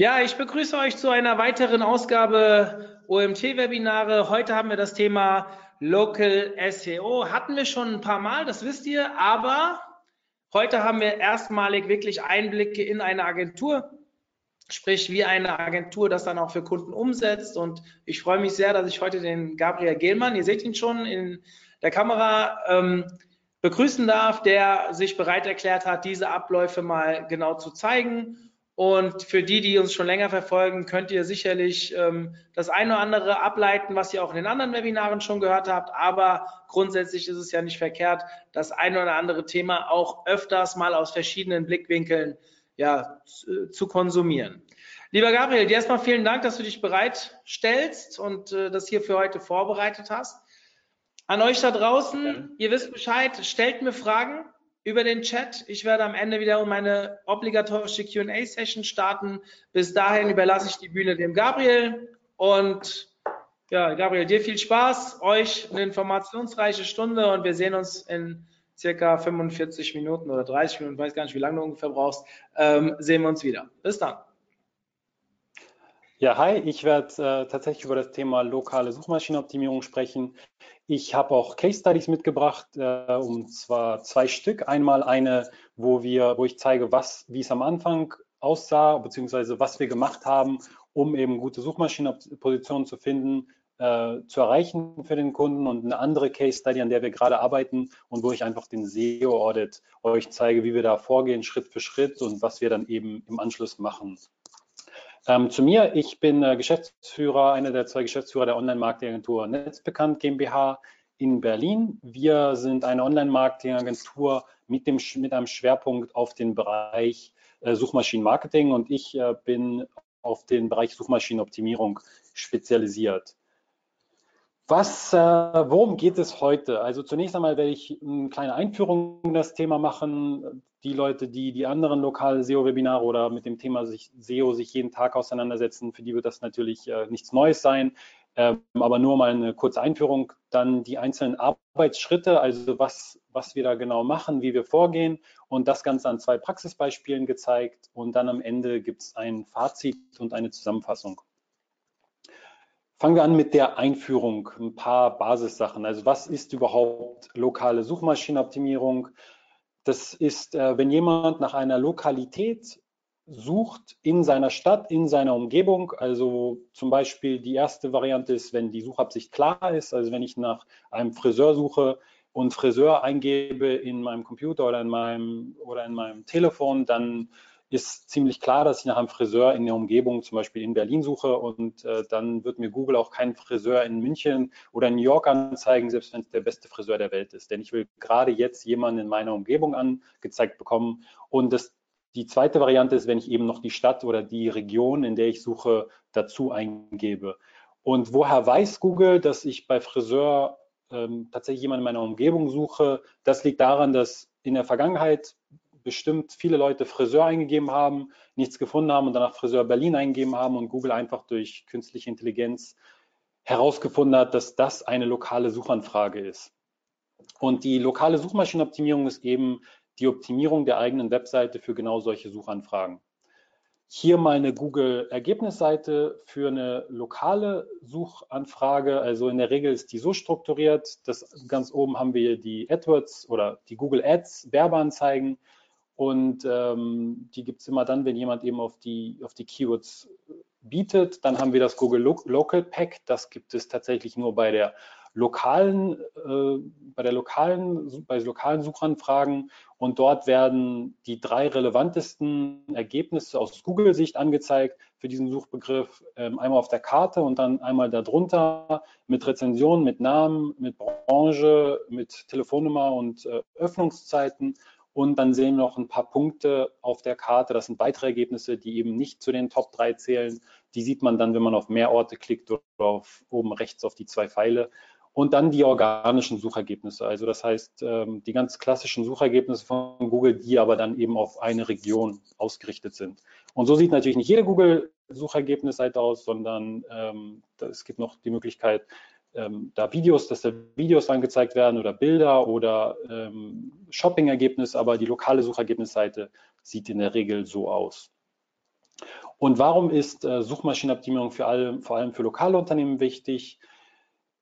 Ja, ich begrüße euch zu einer weiteren Ausgabe OMT-Webinare. Heute haben wir das Thema Local SEO. Hatten wir schon ein paar Mal, das wisst ihr, aber heute haben wir erstmalig wirklich Einblicke in eine Agentur, sprich wie eine Agentur das dann auch für Kunden umsetzt. Und ich freue mich sehr, dass ich heute den Gabriel Gehlmann, ihr seht ihn schon in der Kamera, ähm, begrüßen darf, der sich bereit erklärt hat, diese Abläufe mal genau zu zeigen und für die, die uns schon länger verfolgen, könnt ihr sicherlich ähm, das eine oder andere ableiten, was ihr auch in den anderen Webinaren schon gehört habt. Aber grundsätzlich ist es ja nicht verkehrt, das eine oder andere Thema auch öfters mal aus verschiedenen Blickwinkeln ja, zu, zu konsumieren. Lieber Gabriel, dir erstmal vielen Dank, dass du dich bereitstellst und äh, das hier für heute vorbereitet hast. An euch da draußen, ja. ihr wisst Bescheid, stellt mir Fragen über den Chat. Ich werde am Ende wieder meine obligatorische QA-Session starten. Bis dahin überlasse ich die Bühne dem Gabriel. Und ja, Gabriel, dir viel Spaß, euch eine informationsreiche Stunde und wir sehen uns in circa 45 Minuten oder 30 Minuten, weiß gar nicht, wie lange du ungefähr brauchst, ähm, sehen wir uns wieder. Bis dann. Ja, hi, ich werde äh, tatsächlich über das Thema lokale Suchmaschinenoptimierung sprechen. Ich habe auch Case Studies mitgebracht, äh, und zwar zwei Stück. Einmal eine, wo wir, wo ich zeige, was, wie es am Anfang aussah, beziehungsweise was wir gemacht haben, um eben gute Suchmaschinenpositionen zu finden, äh, zu erreichen für den Kunden und eine andere Case Study, an der wir gerade arbeiten und wo ich einfach den SEO Audit euch zeige, wie wir da vorgehen, Schritt für Schritt und was wir dann eben im Anschluss machen. Ähm, zu mir, ich bin äh, Geschäftsführer, einer der zwei Geschäftsführer der Online-Marketing-Agentur Netzbekannt GmbH in Berlin. Wir sind eine Online-Marketing-Agentur mit, mit einem Schwerpunkt auf den Bereich äh, Suchmaschinenmarketing und ich äh, bin auf den Bereich Suchmaschinenoptimierung spezialisiert. Was, äh, worum geht es heute? Also zunächst einmal werde ich eine kleine Einführung in das Thema machen. Die Leute, die die anderen lokalen SEO-Webinare oder mit dem Thema sich, SEO sich jeden Tag auseinandersetzen, für die wird das natürlich äh, nichts Neues sein. Ähm, aber nur mal eine kurze Einführung. Dann die einzelnen Arbeitsschritte, also was, was wir da genau machen, wie wir vorgehen und das Ganze an zwei Praxisbeispielen gezeigt. Und dann am Ende gibt es ein Fazit und eine Zusammenfassung. Fangen wir an mit der Einführung, ein paar Basissachen. Also was ist überhaupt lokale Suchmaschinenoptimierung? Das ist, äh, wenn jemand nach einer Lokalität sucht in seiner Stadt, in seiner Umgebung. Also zum Beispiel die erste Variante ist, wenn die Suchabsicht klar ist. Also wenn ich nach einem Friseur suche und Friseur eingebe in meinem Computer oder in meinem, oder in meinem Telefon, dann ist ziemlich klar, dass ich nach einem Friseur in der Umgebung, zum Beispiel in Berlin suche und äh, dann wird mir Google auch keinen Friseur in München oder New York anzeigen, selbst wenn es der beste Friseur der Welt ist. Denn ich will gerade jetzt jemanden in meiner Umgebung angezeigt bekommen. Und das, die zweite Variante ist, wenn ich eben noch die Stadt oder die Region, in der ich suche, dazu eingebe. Und woher weiß Google, dass ich bei Friseur ähm, tatsächlich jemanden in meiner Umgebung suche? Das liegt daran, dass in der Vergangenheit bestimmt viele Leute Friseur eingegeben haben, nichts gefunden haben und danach Friseur Berlin eingegeben haben und Google einfach durch künstliche Intelligenz herausgefunden hat, dass das eine lokale Suchanfrage ist. Und die lokale Suchmaschinenoptimierung ist eben die Optimierung der eigenen Webseite für genau solche Suchanfragen. Hier mal eine Google-Ergebnisseite für eine lokale Suchanfrage. Also in der Regel ist die so strukturiert, dass ganz oben haben wir die AdWords oder die Google Ads Werbeanzeigen und ähm, die gibt es immer dann, wenn jemand eben auf die, auf die Keywords bietet. Dann haben wir das Google Local Pack. Das gibt es tatsächlich nur bei der lokalen, äh, bei der lokalen, bei lokalen Suchanfragen. Und dort werden die drei relevantesten Ergebnisse aus Google-Sicht angezeigt für diesen Suchbegriff. Ähm, einmal auf der Karte und dann einmal darunter mit Rezensionen, mit Namen, mit Branche, mit Telefonnummer und äh, Öffnungszeiten Und dann sehen wir noch ein paar Punkte auf der Karte. Das sind weitere Ergebnisse, die eben nicht zu den Top 3 zählen. Die sieht man dann, wenn man auf mehr Orte klickt oder auf oben rechts auf die zwei Pfeile. Und dann die organischen Suchergebnisse. Also das heißt, ähm, die ganz klassischen Suchergebnisse von Google, die aber dann eben auf eine Region ausgerichtet sind. Und so sieht natürlich nicht jede Google-Suchergebnisseite aus, sondern ähm, es gibt noch die Möglichkeit, ähm, da Videos, dass da Videos angezeigt werden oder Bilder oder ähm, Shopping-Ergebnisse, aber die lokale Suchergebnisseite sieht in der Regel so aus. Und warum ist äh, Suchmaschinenoptimierung für alle, vor allem für lokale Unternehmen wichtig?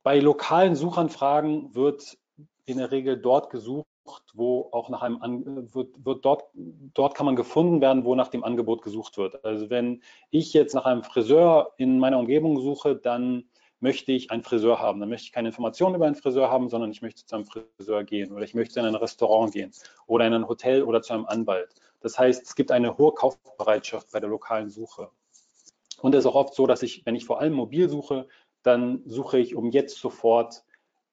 Bei lokalen Suchanfragen wird in der Regel dort gesucht, wo auch nach einem wird, wird dort, dort kann man gefunden werden, wo nach dem Angebot gesucht wird. Also wenn ich jetzt nach einem Friseur in meiner Umgebung suche, dann möchte ich einen Friseur haben. Dann möchte ich keine Informationen über einen Friseur haben, sondern ich möchte zu einem Friseur gehen oder ich möchte in ein Restaurant gehen oder in ein Hotel oder zu einem Anwalt. Das heißt, es gibt eine hohe Kaufbereitschaft bei der lokalen Suche. Und es ist auch oft so, dass ich, wenn ich vor allem mobil suche, dann suche ich, um jetzt sofort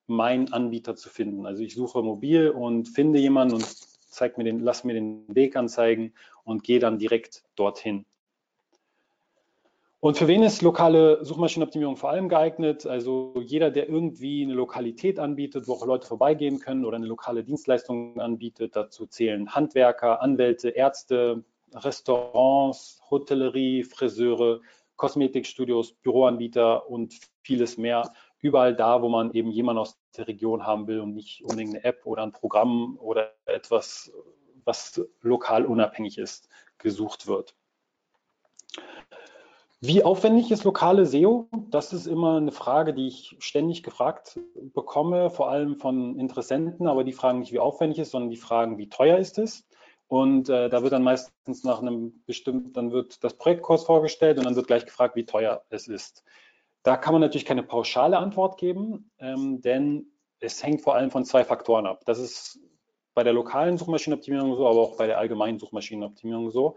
meinen Anbieter zu finden. Also ich suche mobil und finde jemanden und zeig mir den, lass mir den Weg anzeigen und gehe dann direkt dorthin. Und für wen ist lokale Suchmaschinenoptimierung vor allem geeignet? Also jeder, der irgendwie eine Lokalität anbietet, wo auch Leute vorbeigehen können oder eine lokale Dienstleistung anbietet. Dazu zählen Handwerker, Anwälte, Ärzte, Restaurants, Hotellerie, Friseure, Kosmetikstudios, Büroanbieter und vieles mehr. Überall da, wo man eben jemanden aus der Region haben will und nicht unbedingt eine App oder ein Programm oder etwas, was lokal unabhängig ist, gesucht wird. Wie aufwendig ist lokale SEO? Das ist immer eine Frage, die ich ständig gefragt bekomme, vor allem von Interessenten, aber die fragen nicht, wie aufwendig ist, sondern die fragen, wie teuer ist es? Und äh, da wird dann meistens nach einem bestimmten, dann wird das Projektkurs vorgestellt und dann wird gleich gefragt, wie teuer es ist. Da kann man natürlich keine pauschale Antwort geben, ähm, denn es hängt vor allem von zwei Faktoren ab. Das ist bei der lokalen Suchmaschinenoptimierung so, aber auch bei der allgemeinen Suchmaschinenoptimierung so.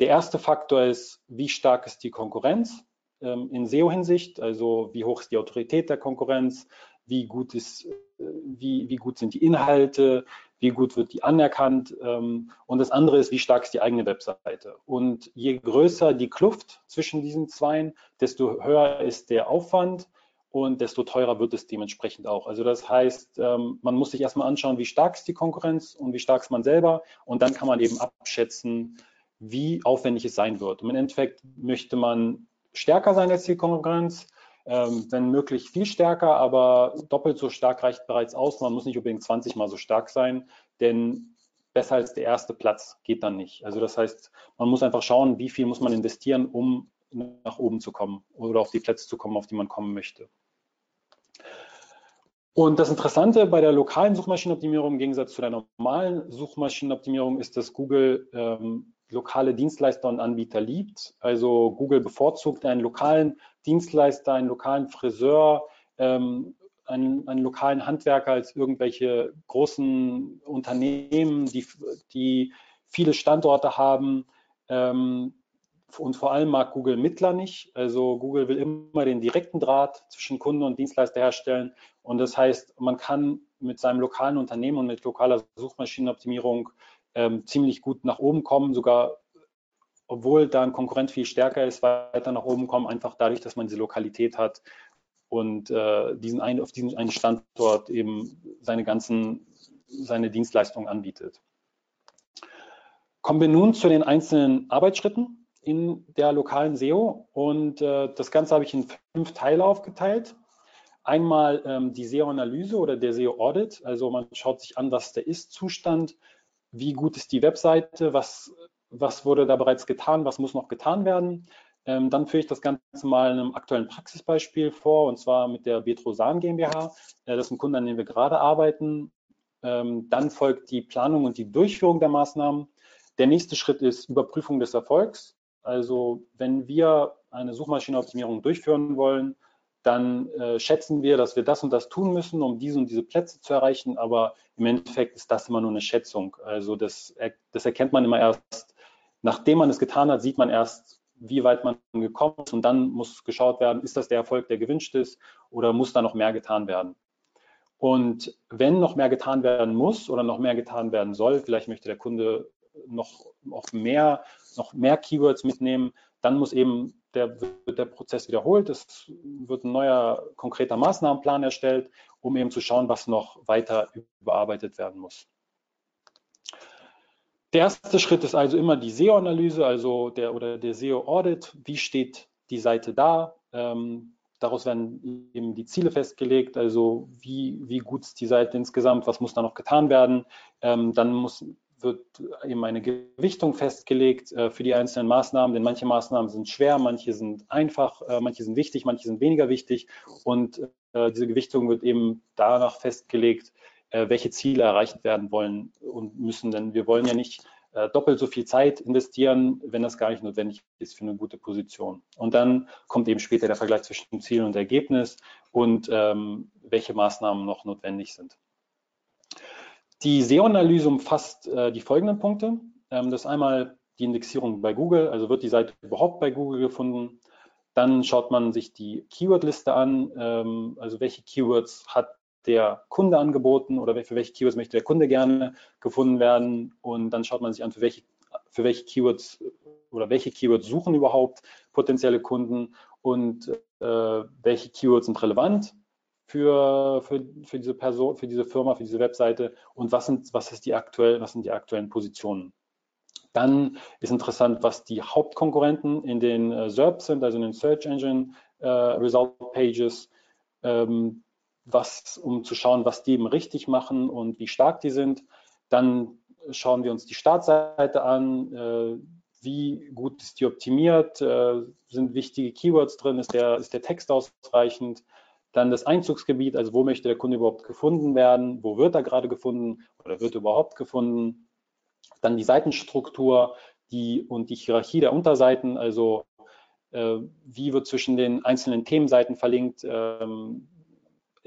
Der erste Faktor ist, wie stark ist die Konkurrenz ähm, in SEO-Hinsicht, also wie hoch ist die Autorität der Konkurrenz, wie gut, ist, äh, wie, wie gut sind die Inhalte, wie gut wird die anerkannt. Ähm, und das andere ist, wie stark ist die eigene Webseite. Und je größer die Kluft zwischen diesen zweien, desto höher ist der Aufwand und desto teurer wird es dementsprechend auch. Also das heißt, ähm, man muss sich erstmal anschauen, wie stark ist die Konkurrenz und wie stark ist man selber. Und dann kann man eben abschätzen, wie aufwendig es sein wird. Und im Endeffekt möchte man stärker sein als die Konkurrenz, ähm, wenn möglich viel stärker, aber doppelt so stark reicht bereits aus. Man muss nicht unbedingt 20 mal so stark sein, denn besser als der erste Platz geht dann nicht. Also das heißt, man muss einfach schauen, wie viel muss man investieren, um nach oben zu kommen oder auf die Plätze zu kommen, auf die man kommen möchte. Und das Interessante bei der lokalen Suchmaschinenoptimierung im Gegensatz zu der normalen Suchmaschinenoptimierung ist, dass Google ähm, lokale Dienstleister und Anbieter liebt. Also Google bevorzugt einen lokalen Dienstleister, einen lokalen Friseur, ähm, einen, einen, lokalen Handwerker als irgendwelche großen Unternehmen, die, die viele Standorte haben. Ähm, und vor allem mag Google Mittler nicht. Also Google will immer den direkten Draht zwischen Kunden und Dienstleister herstellen. Und das heißt, man kann mit seinem lokalen Unternehmen und mit lokaler Suchmaschinenoptimierung ähm, ziemlich gut nach oben kommen, sogar obwohl da ein Konkurrent viel stärker ist, weiter nach oben kommen, einfach dadurch, dass man diese Lokalität hat und äh, diesen ein, auf diesem einen Standort eben seine ganzen, seine Dienstleistungen anbietet. Kommen wir nun zu den einzelnen Arbeitsschritten in der lokalen SEO und äh, das Ganze habe ich in fünf Teile aufgeteilt. Einmal ähm, die SEO-Analyse oder der SEO-Audit, also man schaut sich an, was der Ist-Zustand, wie gut ist die Webseite, was, was wurde da bereits getan, was muss noch getan werden. Ähm, dann führe ich das Ganze mal in einem aktuellen Praxisbeispiel vor, und zwar mit der Betrosan GmbH. Äh, das ist ein Kunde, an dem wir gerade arbeiten. Ähm, dann folgt die Planung und die Durchführung der Maßnahmen. Der nächste Schritt ist Überprüfung des Erfolgs. Also wenn wir eine Suchmaschinenoptimierung durchführen wollen, dann äh, schätzen wir, dass wir das und das tun müssen, um diese und diese Plätze zu erreichen. Aber im Endeffekt ist das immer nur eine Schätzung. Also das, das erkennt man immer erst, nachdem man es getan hat, sieht man erst, wie weit man gekommen ist. Und dann muss geschaut werden, ist das der Erfolg, der gewünscht ist, oder muss da noch mehr getan werden. Und wenn noch mehr getan werden muss oder noch mehr getan werden soll, vielleicht möchte der Kunde noch, noch, mehr, noch mehr Keywords mitnehmen, dann muss eben der, wird der Prozess wiederholt. Es wird ein neuer konkreter Maßnahmenplan erstellt, um eben zu schauen, was noch weiter überarbeitet werden muss. Der erste Schritt ist also immer die SEO-Analyse, also der oder der SEO-Audit. Wie steht die Seite da? Ähm, daraus werden eben die Ziele festgelegt, also wie, wie gut ist die Seite insgesamt, was muss da noch getan werden. Ähm, dann muss, wird eben eine Gewichtung festgelegt äh, für die einzelnen Maßnahmen, denn manche Maßnahmen sind schwer, manche sind einfach, äh, manche sind wichtig, manche sind weniger wichtig und äh, diese Gewichtung wird eben danach festgelegt, äh, welche Ziele erreicht werden wollen und müssen. Denn wir wollen ja nicht äh, doppelt so viel Zeit investieren, wenn das gar nicht notwendig ist für eine gute Position. Und dann kommt eben später der Vergleich zwischen Ziel und Ergebnis und ähm, welche Maßnahmen noch notwendig sind. Die SEO-Analyse umfasst äh, die folgenden Punkte. Ähm, das ist einmal die Indexierung bei Google, also wird die Seite überhaupt bei Google gefunden. Dann schaut man sich die Keyword-Liste an, ähm, also welche Keywords hat der Kunde angeboten oder für welche Keywords möchte der Kunde gerne gefunden werden. Und dann schaut man sich an, für welche, für welche Keywords oder welche Keywords suchen überhaupt potenzielle Kunden und äh, welche Keywords sind relevant für, für, für diese Person, für diese Firma, für diese Webseite und was sind, was ist die aktuell, was sind die aktuellen Positionen. Dann ist interessant, was die Hauptkonkurrenten in den äh, SERPs sind, also in den Search Engine äh, Result Pages. Ähm, was, um zu schauen, was die eben richtig machen und wie stark die sind. Dann schauen wir uns die Startseite an, äh, wie gut ist die optimiert, äh, sind wichtige Keywords drin, ist der, ist der Text ausreichend. Dann das Einzugsgebiet, also wo möchte der Kunde überhaupt gefunden werden, wo wird er gerade gefunden oder wird überhaupt gefunden. Dann die Seitenstruktur die, und die Hierarchie der Unterseiten, also äh, wie wird zwischen den einzelnen Themenseiten verlinkt, ähm,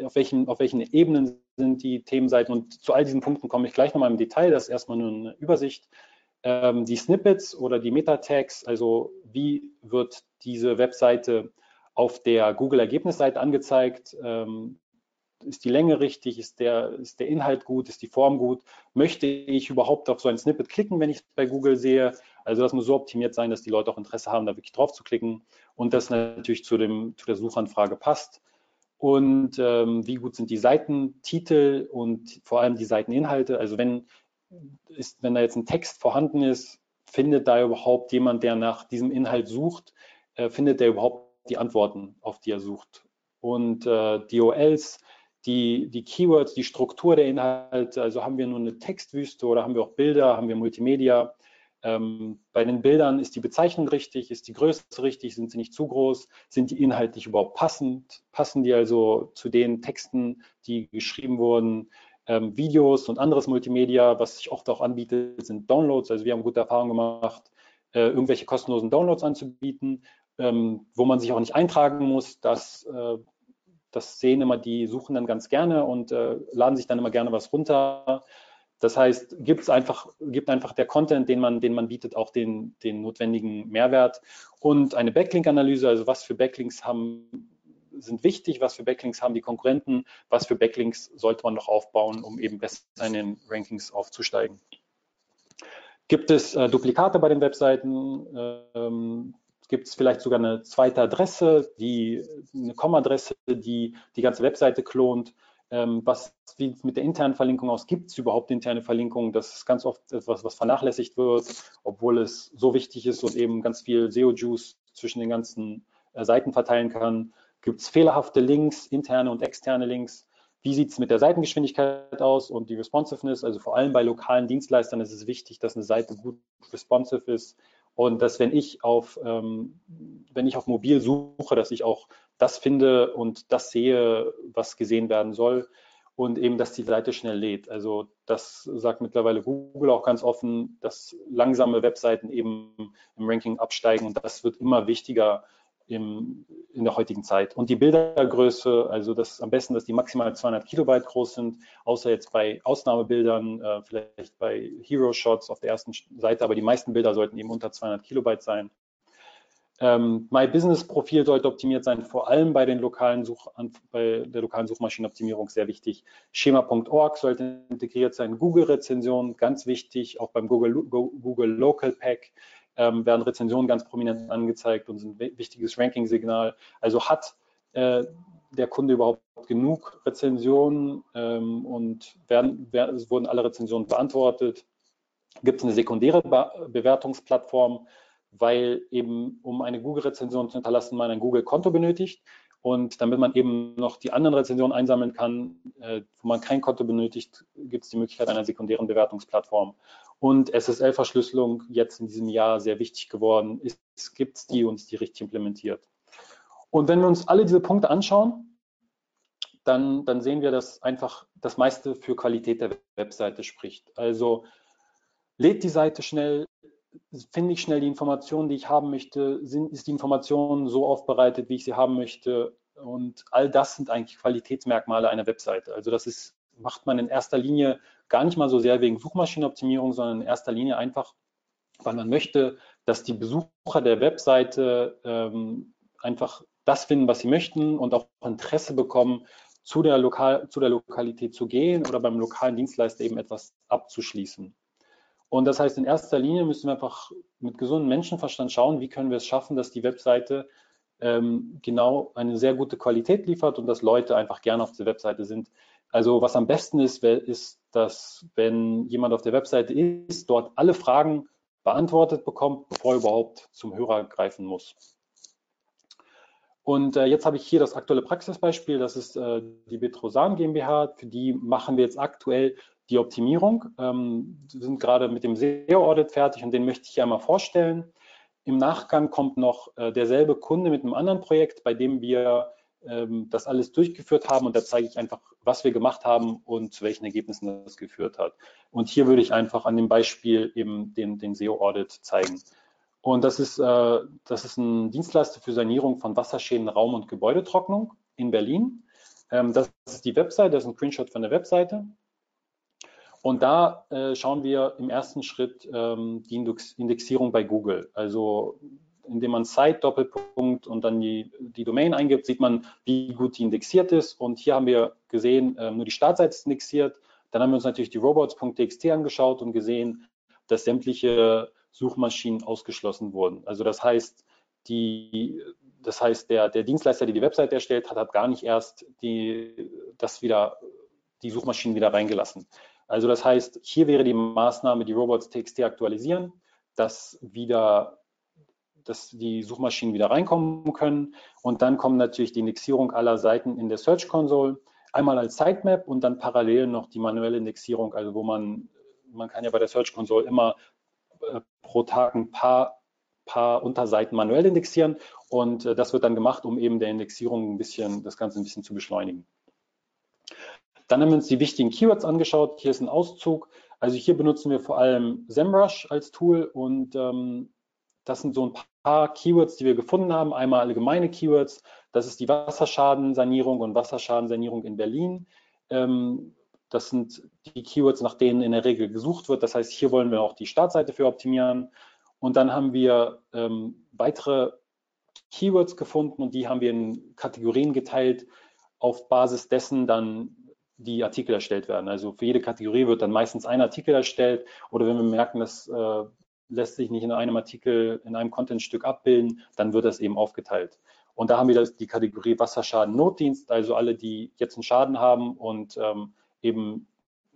auf welchen, auf welchen Ebenen sind die Themenseiten und zu all diesen Punkten komme ich gleich nochmal im Detail. Das ist erstmal nur eine Übersicht. Ähm, die Snippets oder die Meta-Tags, also wie wird diese Webseite auf der Google-Ergebnisseite angezeigt? Ähm, ist die Länge richtig? Ist der, ist der Inhalt gut? Ist die Form gut? Möchte ich überhaupt auf so ein Snippet klicken, wenn ich es bei Google sehe? Also das muss so optimiert sein, dass die Leute auch Interesse haben, da wirklich drauf zu klicken und das natürlich zu, dem, zu der Suchanfrage passt und ähm, wie gut sind die Seitentitel und vor allem die Seiteninhalte. Also wenn, ist, wenn da jetzt ein Text vorhanden ist, findet da überhaupt jemand, der nach diesem Inhalt sucht, äh, findet der überhaupt die Antworten, auf die er sucht. Und äh, die OLs, die, die Keywords, die Struktur der Inhalte, also haben wir nur eine Textwüste oder haben wir auch Bilder, haben wir Multimedia, ähm, bei den Bildern ist die Bezeichnung richtig, ist die Größe richtig, sind sie nicht zu groß, sind die inhaltlich überhaupt passend, passen die also zu den Texten, die geschrieben wurden. Ähm, Videos und anderes Multimedia, was sich oft auch anbietet, sind Downloads. Also wir haben gute Erfahrungen gemacht, äh, irgendwelche kostenlosen Downloads anzubieten, ähm, wo man sich auch nicht eintragen muss. Das, äh, das sehen immer die Suchen dann ganz gerne und äh, laden sich dann immer gerne was runter. Das heißt, gibt einfach, gibt einfach der Content, den man, den man bietet, auch den, den notwendigen Mehrwert und eine Backlink-Analyse, also was für Backlinks haben, sind wichtig, was für Backlinks haben die Konkurrenten, was für Backlinks sollte man noch aufbauen, um eben besser in den Rankings aufzusteigen. Gibt es äh, Duplikate bei den Webseiten? Ähm, gibt es vielleicht sogar eine zweite Adresse, die, eine Com-Adresse, die die ganze Webseite klont? ähm, was wie mit der internen Verlinkung aus, gibt es überhaupt interne Verlinkungen? Das ist ganz oft etwas, was vernachlässigt wird, obwohl es so wichtig ist und eben ganz viel SEO-Juice zwischen den ganzen äh, Seiten verteilen kann. Gibt es fehlerhafte Links, interne und externe Links? Wie sieht es mit der Seitengeschwindigkeit aus und die Responsiveness? Also vor allem bei lokalen Dienstleistern ist es wichtig, dass eine Seite gut responsive ist und dass wenn ich auf, ähm, wenn ich auf mobil suche, dass ich auch das finde und das sehe, was gesehen werden soll und eben, dass die Seite schnell lädt. Also das sagt mittlerweile Google auch ganz offen, dass langsame Webseiten eben im Ranking absteigen und das wird immer wichtiger im, in der heutigen Zeit. Und die Bildergröße, also das am besten, dass die maximal 200 Kilobyte groß sind, außer jetzt bei Ausnahmebildern, äh, vielleicht bei Hero Shots auf der ersten Seite, aber die meisten Bilder sollten eben unter 200 Kilobyte sein. Ähm, My Business Profil sollte optimiert sein, vor allem bei den lokalen Such bei der lokalen Suchmaschinenoptimierung sehr wichtig. Schema.org sollte integriert sein. Google Rezensionen ganz wichtig, auch beim Google, Google Local Pack ähm, werden Rezensionen ganz prominent angezeigt und sind ein wichtiges Ranking-Signal. Also hat äh, der Kunde überhaupt genug Rezensionen ähm, und werden, werden, wurden alle Rezensionen beantwortet? Gibt es eine sekundäre Be Bewertungsplattform? weil eben, um eine Google-Rezension zu hinterlassen, man ein Google-Konto benötigt. Und damit man eben noch die anderen Rezensionen einsammeln kann, äh, wo man kein Konto benötigt, gibt es die Möglichkeit einer sekundären Bewertungsplattform. Und SSL-Verschlüsselung jetzt in diesem Jahr sehr wichtig geworden ist, gibt es die und ist die richtig implementiert. Und wenn wir uns alle diese Punkte anschauen, dann, dann sehen wir, dass einfach das meiste für Qualität der Webseite spricht. Also lädt die Seite schnell, finde ich schnell die Informationen, die ich haben möchte, sind, ist die Information so aufbereitet, wie ich sie haben möchte. Und all das sind eigentlich Qualitätsmerkmale einer Webseite. Also das ist, macht man in erster Linie gar nicht mal so sehr wegen Suchmaschinenoptimierung, sondern in erster Linie einfach, weil man möchte, dass die Besucher der Webseite ähm, einfach das finden, was sie möchten und auch Interesse bekommen, zu der, Lokal, zu der Lokalität zu gehen oder beim lokalen Dienstleister eben etwas abzuschließen. Und das heißt, in erster Linie müssen wir einfach mit gesundem Menschenverstand schauen, wie können wir es schaffen, dass die Webseite ähm, genau eine sehr gute Qualität liefert und dass Leute einfach gerne auf der Webseite sind. Also was am besten ist, ist, dass wenn jemand auf der Webseite ist, dort alle Fragen beantwortet bekommt, bevor er überhaupt zum Hörer greifen muss. Und äh, jetzt habe ich hier das aktuelle Praxisbeispiel, das ist äh, die Betrosan GmbH, für die machen wir jetzt aktuell die Optimierung. Ähm, wir sind gerade mit dem SEO-Audit fertig und den möchte ich hier einmal vorstellen. Im Nachgang kommt noch äh, derselbe Kunde mit einem anderen Projekt, bei dem wir ähm, das alles durchgeführt haben und da zeige ich einfach, was wir gemacht haben und zu welchen Ergebnissen das geführt hat. Und hier würde ich einfach an dem Beispiel eben den, den SEO-Audit zeigen. Und das ist, äh, das ist ein Dienstleister für Sanierung von Wasserschäden, Raum- und Gebäudetrocknung in Berlin. Ähm, das ist die Webseite, das ist ein Screenshot von der Webseite. Und da äh, schauen wir im ersten Schritt ähm, die Indexierung bei Google. Also indem man Site Doppelpunkt und dann die, die Domain eingibt, sieht man, wie gut die indexiert ist. Und hier haben wir gesehen, äh, nur die Startseite ist indexiert. Dann haben wir uns natürlich die robots.txt angeschaut und gesehen, dass sämtliche Suchmaschinen ausgeschlossen wurden. Also das heißt, die, das heißt, der, der Dienstleister, der die Website erstellt hat, hat gar nicht erst die, das wieder, die Suchmaschinen wieder reingelassen. Also das heißt, hier wäre die Maßnahme, die Robots.txt aktualisieren, dass wieder dass die Suchmaschinen wieder reinkommen können. Und dann kommt natürlich die Indexierung aller Seiten in der Search Console. Einmal als Sitemap und dann parallel noch die manuelle Indexierung, also wo man, man kann ja bei der Search Console immer äh, pro Tag ein paar, paar Unterseiten manuell indexieren und äh, das wird dann gemacht, um eben der Indexierung ein bisschen, das Ganze ein bisschen zu beschleunigen. Dann haben wir uns die wichtigen Keywords angeschaut. Hier ist ein Auszug. Also hier benutzen wir vor allem SEMrush als Tool und ähm, das sind so ein paar Keywords, die wir gefunden haben. Einmal allgemeine Keywords. Das ist die Wasserschadensanierung und Wasserschadensanierung in Berlin. Ähm, das sind die Keywords, nach denen in der Regel gesucht wird. Das heißt, hier wollen wir auch die Startseite für optimieren. Und dann haben wir ähm, weitere Keywords gefunden und die haben wir in Kategorien geteilt, auf Basis dessen dann die Artikel erstellt werden. Also für jede Kategorie wird dann meistens ein Artikel erstellt oder wenn wir merken, das äh, lässt sich nicht in einem Artikel, in einem Contentstück abbilden, dann wird das eben aufgeteilt. Und da haben wir die Kategorie Wasserschaden Notdienst, also alle, die jetzt einen Schaden haben und ähm, eben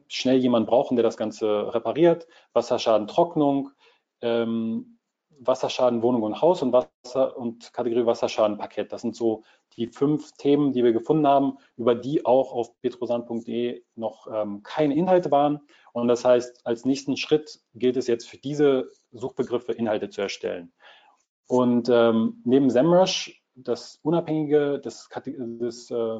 schnell jemanden brauchen, der das Ganze repariert. Wasserschaden Trocknung, ähm, Wasserschaden Wohnung und Haus und, Wasser, und Kategorie Wasserschaden Parkett. Das sind so die fünf Themen, die wir gefunden haben, über die auch auf petrosan.de noch ähm, keine Inhalte waren. Und das heißt, als nächsten Schritt gilt es jetzt für diese Suchbegriffe Inhalte zu erstellen. Und ähm, neben SEMrush, das unabhängige, das, das äh,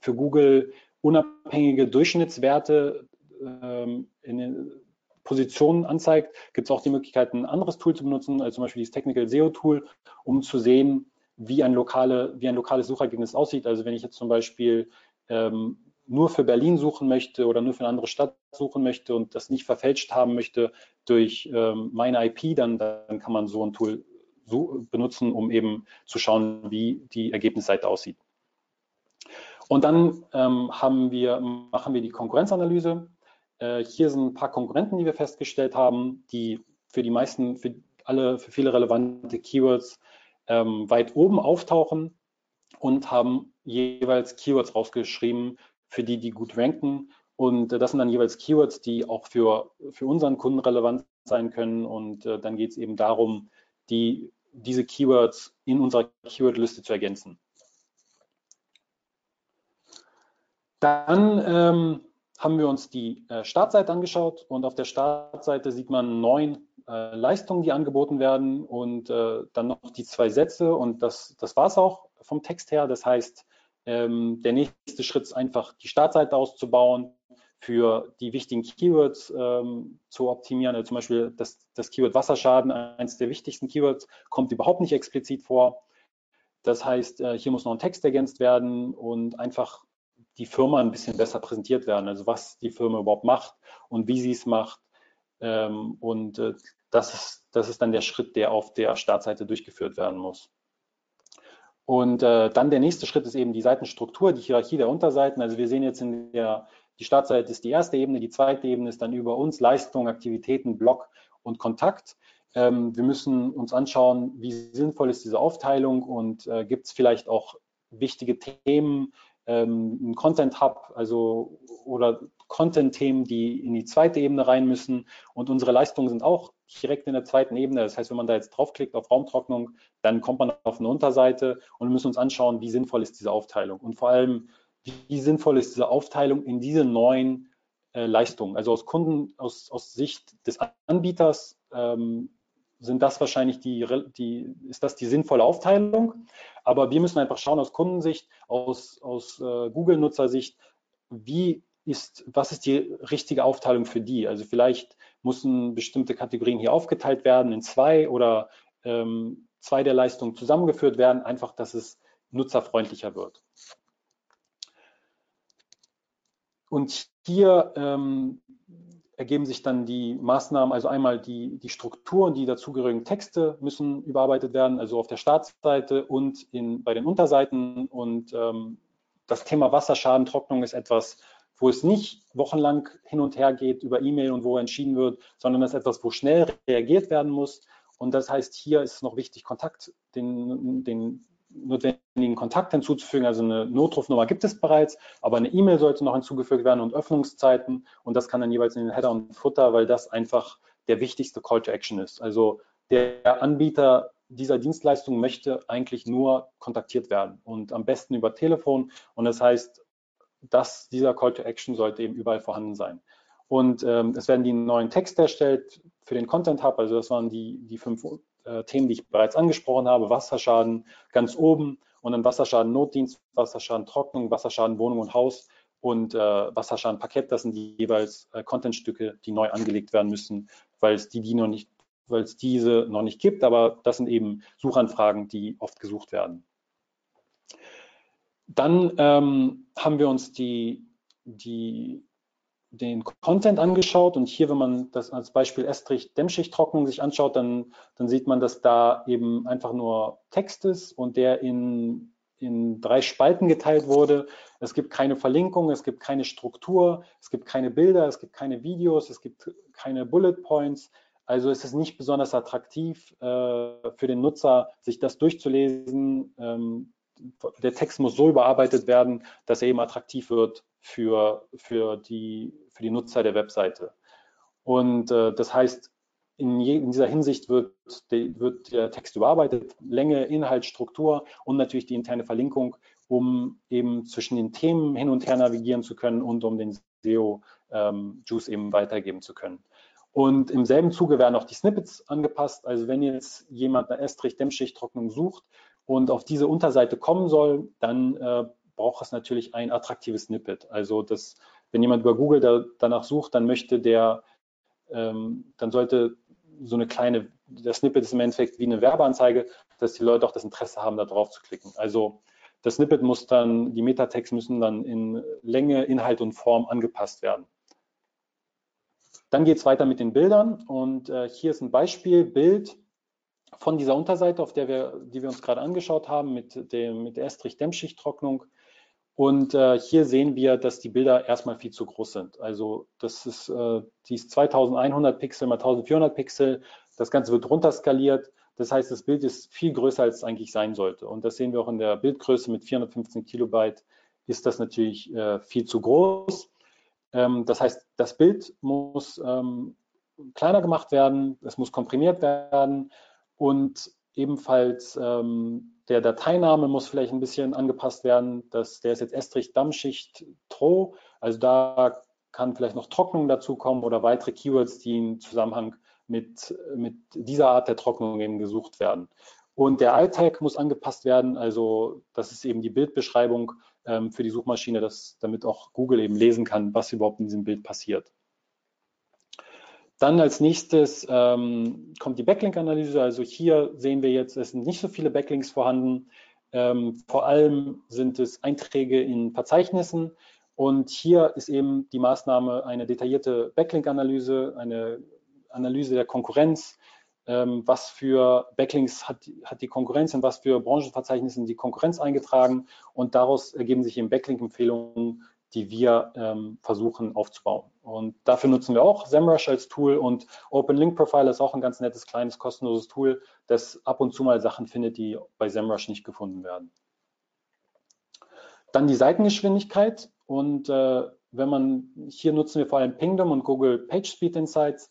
für Google unabhängige Durchschnittswerte ähm, in den Positionen anzeigt, gibt es auch die Möglichkeit, ein anderes Tool zu benutzen, also zum Beispiel dieses Technical SEO Tool, um zu sehen, wie ein, lokale, wie ein lokales Suchergebnis aussieht. Also wenn ich jetzt zum Beispiel ähm, nur für Berlin suchen möchte oder nur für eine andere Stadt suchen möchte und das nicht verfälscht haben möchte durch ähm, meine IP, dann, dann kann man so ein Tool benutzen, um eben zu schauen, wie die Ergebnisseite aussieht. Und dann ähm, wir, machen wir die Konkurrenzanalyse. Äh, hier sind ein paar Konkurrenten, die wir festgestellt haben, die für die meisten, für alle, für viele relevante Keywords ähm, weit oben auftauchen und haben jeweils Keywords rausgeschrieben, für die, die gut ranken. Und äh, das sind dann jeweils Keywords, die auch für, für unseren Kunden relevant sein können. Und äh, dann geht es eben darum, die, diese Keywords in unserer Keywordliste zu ergänzen. Dann ähm, haben wir uns die äh, Startseite angeschaut und auf der Startseite sieht man neun äh, Leistungen, die angeboten werden und äh, dann noch die zwei Sätze und das, das war es auch vom Text her. Das heißt, ähm, der nächste Schritt ist einfach die Startseite auszubauen, für die wichtigen Keywords ähm, zu optimieren. Also zum Beispiel das, das Keyword Wasserschaden, eines der wichtigsten Keywords, kommt überhaupt nicht explizit vor. Das heißt, äh, hier muss noch ein Text ergänzt werden und einfach die Firma ein bisschen besser präsentiert werden, also was die Firma überhaupt macht und wie sie es macht. Ähm, und äh, das, ist, das ist dann der Schritt, der auf der Startseite durchgeführt werden muss. Und äh, dann der nächste Schritt ist eben die Seitenstruktur, die Hierarchie der Unterseiten. Also wir sehen jetzt in der, die Startseite ist die erste Ebene, die zweite Ebene ist dann über uns Leistung, Aktivitäten, Blog und Kontakt. Ähm, wir müssen uns anschauen, wie sinnvoll ist diese Aufteilung und äh, gibt es vielleicht auch wichtige Themen, ähm, ein Content Hub, also oder Content-Themen, die in die zweite Ebene rein müssen. Und unsere Leistungen sind auch direkt in der zweiten Ebene. Das heißt, wenn man da jetzt draufklickt auf Raumtrocknung, dann kommt man auf eine Unterseite und wir müssen uns anschauen, wie sinnvoll ist diese Aufteilung und vor allem, wie sinnvoll ist diese Aufteilung in diese neuen äh, Leistungen. Also aus Kunden, aus, aus Sicht des Anbieters ähm, sind das wahrscheinlich die, die, ist das die sinnvolle Aufteilung. Aber wir müssen einfach schauen aus Kundensicht, aus, aus äh, Google-Nutzersicht, wie ist, was ist die richtige Aufteilung für die? Also vielleicht müssen bestimmte Kategorien hier aufgeteilt werden in zwei oder ähm, zwei der Leistungen zusammengeführt werden, einfach, dass es nutzerfreundlicher wird. Und hier ähm, ergeben sich dann die Maßnahmen, also einmal die, die Strukturen, die dazugehörigen Texte müssen überarbeitet werden, also auf der Startseite und in, bei den Unterseiten. Und ähm, das Thema Wasserschadentrocknung ist etwas, wo es nicht wochenlang hin und her geht über E-Mail und wo entschieden wird, sondern das ist etwas, wo schnell reagiert werden muss. Und das heißt, hier ist es noch wichtig, Kontakt, den, den notwendigen Kontakt hinzuzufügen. Also eine Notrufnummer gibt es bereits, aber eine E-Mail sollte noch hinzugefügt werden und Öffnungszeiten. Und das kann dann jeweils in den Header und Footer, weil das einfach der wichtigste Call to Action ist. Also der Anbieter dieser Dienstleistung möchte eigentlich nur kontaktiert werden und am besten über Telefon. Und das heißt, dass dieser Call to Action sollte eben überall vorhanden sein. Und ähm, es werden die neuen Texte erstellt für den Content Hub. Also das waren die, die fünf äh, Themen, die ich bereits angesprochen habe, Wasserschaden ganz oben und dann Wasserschaden Notdienst, Wasserschaden Trocknung, Wasserschaden Wohnung und Haus und äh, Wasserschaden Parkett. Das sind die jeweils äh, Contentstücke, die neu angelegt werden müssen, weil es die, die noch nicht, weil es diese noch nicht gibt, aber das sind eben Suchanfragen, die oft gesucht werden. Dann ähm, haben wir uns die, die den Content angeschaut und hier, wenn man das als Beispiel Estrich-Dämmschichttrocknung sich anschaut, dann, dann sieht man, dass da eben einfach nur Text ist und der in, in drei Spalten geteilt wurde. Es gibt keine Verlinkung, es gibt keine Struktur, es gibt keine Bilder, es gibt keine Videos, es gibt keine Bullet Points. Also es ist nicht besonders attraktiv äh, für den Nutzer, sich das durchzulesen. Ähm, der Text muss so überarbeitet werden, dass er eben attraktiv wird für, für, die, für die Nutzer der Webseite. Und äh, das heißt, in, je, in, dieser Hinsicht wird, de, wird der Text überarbeitet, Länge, Inhalt, Struktur und natürlich die interne Verlinkung, um eben zwischen den Themen hin und her navigieren zu können und um den SEO-Juice ähm, eben weitergeben zu können. Und im selben Zuge werden auch die Snippets angepasst. Also wenn jetzt jemand eine Estrich-Dämmschichttrocknung sucht und auf diese Unterseite kommen soll, dann äh, braucht es natürlich ein attraktives Snippet. Also das, wenn jemand über Google da, danach sucht, dann möchte der, ähm, dann sollte so eine kleine, der Snippet ist im Endeffekt wie eine Werbeanzeige, dass die Leute auch das Interesse haben, da drauf zu klicken. Also das Snippet muss dann, die Metatext müssen dann in Länge, Inhalt und Form angepasst werden. Dann geht es weiter mit den Bildern und äh, hier ist ein Beispiel, Bild von dieser Unterseite, auf der wir, die wir uns gerade angeschaut haben, mit, dem, mit der Estrich-Dämmschichttrocknung. Und äh, hier sehen wir, dass die Bilder erstmal viel zu groß sind. Also das ist, äh, die ist 2100 Pixel mal 1400 Pixel. Das Ganze wird runterskaliert. Das heißt, das Bild ist viel größer, als es eigentlich sein sollte. Und das sehen wir auch in der Bildgröße mit 415 Kilobyte ist das natürlich äh, viel zu groß. Ähm, das heißt, das Bild muss ähm, kleiner gemacht werden, es muss komprimiert werden und ebenfalls ähm, der Dateiname muss vielleicht ein bisschen angepasst werden. Das, der ist jetzt Estrich Dammschicht Tro, also da kann vielleicht noch Trocknung dazukommen oder weitere Keywords, die im Zusammenhang mit, mit dieser Art der Trocknung eben gesucht werden. Und der Alt-Tag muss angepasst werden, also das ist eben die Bildbeschreibung ähm, für die Suchmaschine, dass, damit auch Google eben lesen kann, was überhaupt in diesem Bild passiert. Dann als nächstes ähm, kommt die Backlink-Analyse. Also hier sehen wir jetzt, es sind nicht so viele Backlinks vorhanden. Ähm, vor allem sind es Einträge in Verzeichnissen. Und hier ist eben die Maßnahme eine detaillierte Backlink-Analyse, eine Analyse der Konkurrenz, ähm, was für Backlinks hat, hat die Konkurrenz und was für Branchenverzeichnisse die Konkurrenz eingetragen und daraus ergeben sich eben Backlink-Empfehlungen, die wir ähm, versuchen aufzubauen. Und dafür nutzen wir auch SEMrush als Tool und Open Link Profile ist auch ein ganz nettes, kleines, kostenloses Tool, das ab und zu mal Sachen findet, die bei SEMrush nicht gefunden werden. Dann die Seitengeschwindigkeit und äh, wenn man, hier nutzen wir vor allem Pingdom und Google PageSpeed Insights.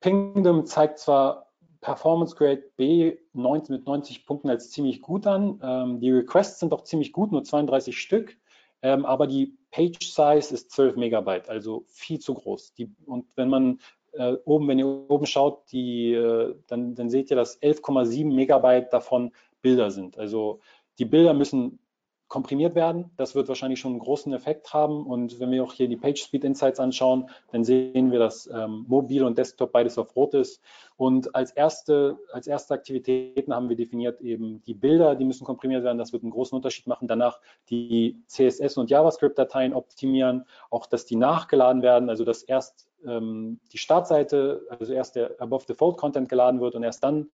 Pingdom zeigt zwar Performance Grade B 90, mit 90 Punkten als ziemlich gut an. Ähm, die Requests sind auch ziemlich gut, nur 32 Stück. Ähm, aber die Page Size ist 12 Megabyte, also viel zu groß. Die, und wenn man äh, oben, wenn ihr oben schaut, die, äh, dann, dann seht ihr, dass 11,7 Megabyte davon Bilder sind. Also die Bilder müssen komprimiert werden. Das wird wahrscheinlich schon einen großen Effekt haben. Und wenn wir auch hier die Page Speed Insights anschauen, dann sehen wir, dass ähm, Mobil und Desktop beides auf Rot ist. Und als erste, als erste Aktivitäten haben wir definiert eben die Bilder, die müssen komprimiert werden. Das wird einen großen Unterschied machen. Danach die CSS und JavaScript-Dateien optimieren, auch dass die nachgeladen werden, also dass erst ähm, die Startseite, also erst der Above Fold Content geladen wird und erst dann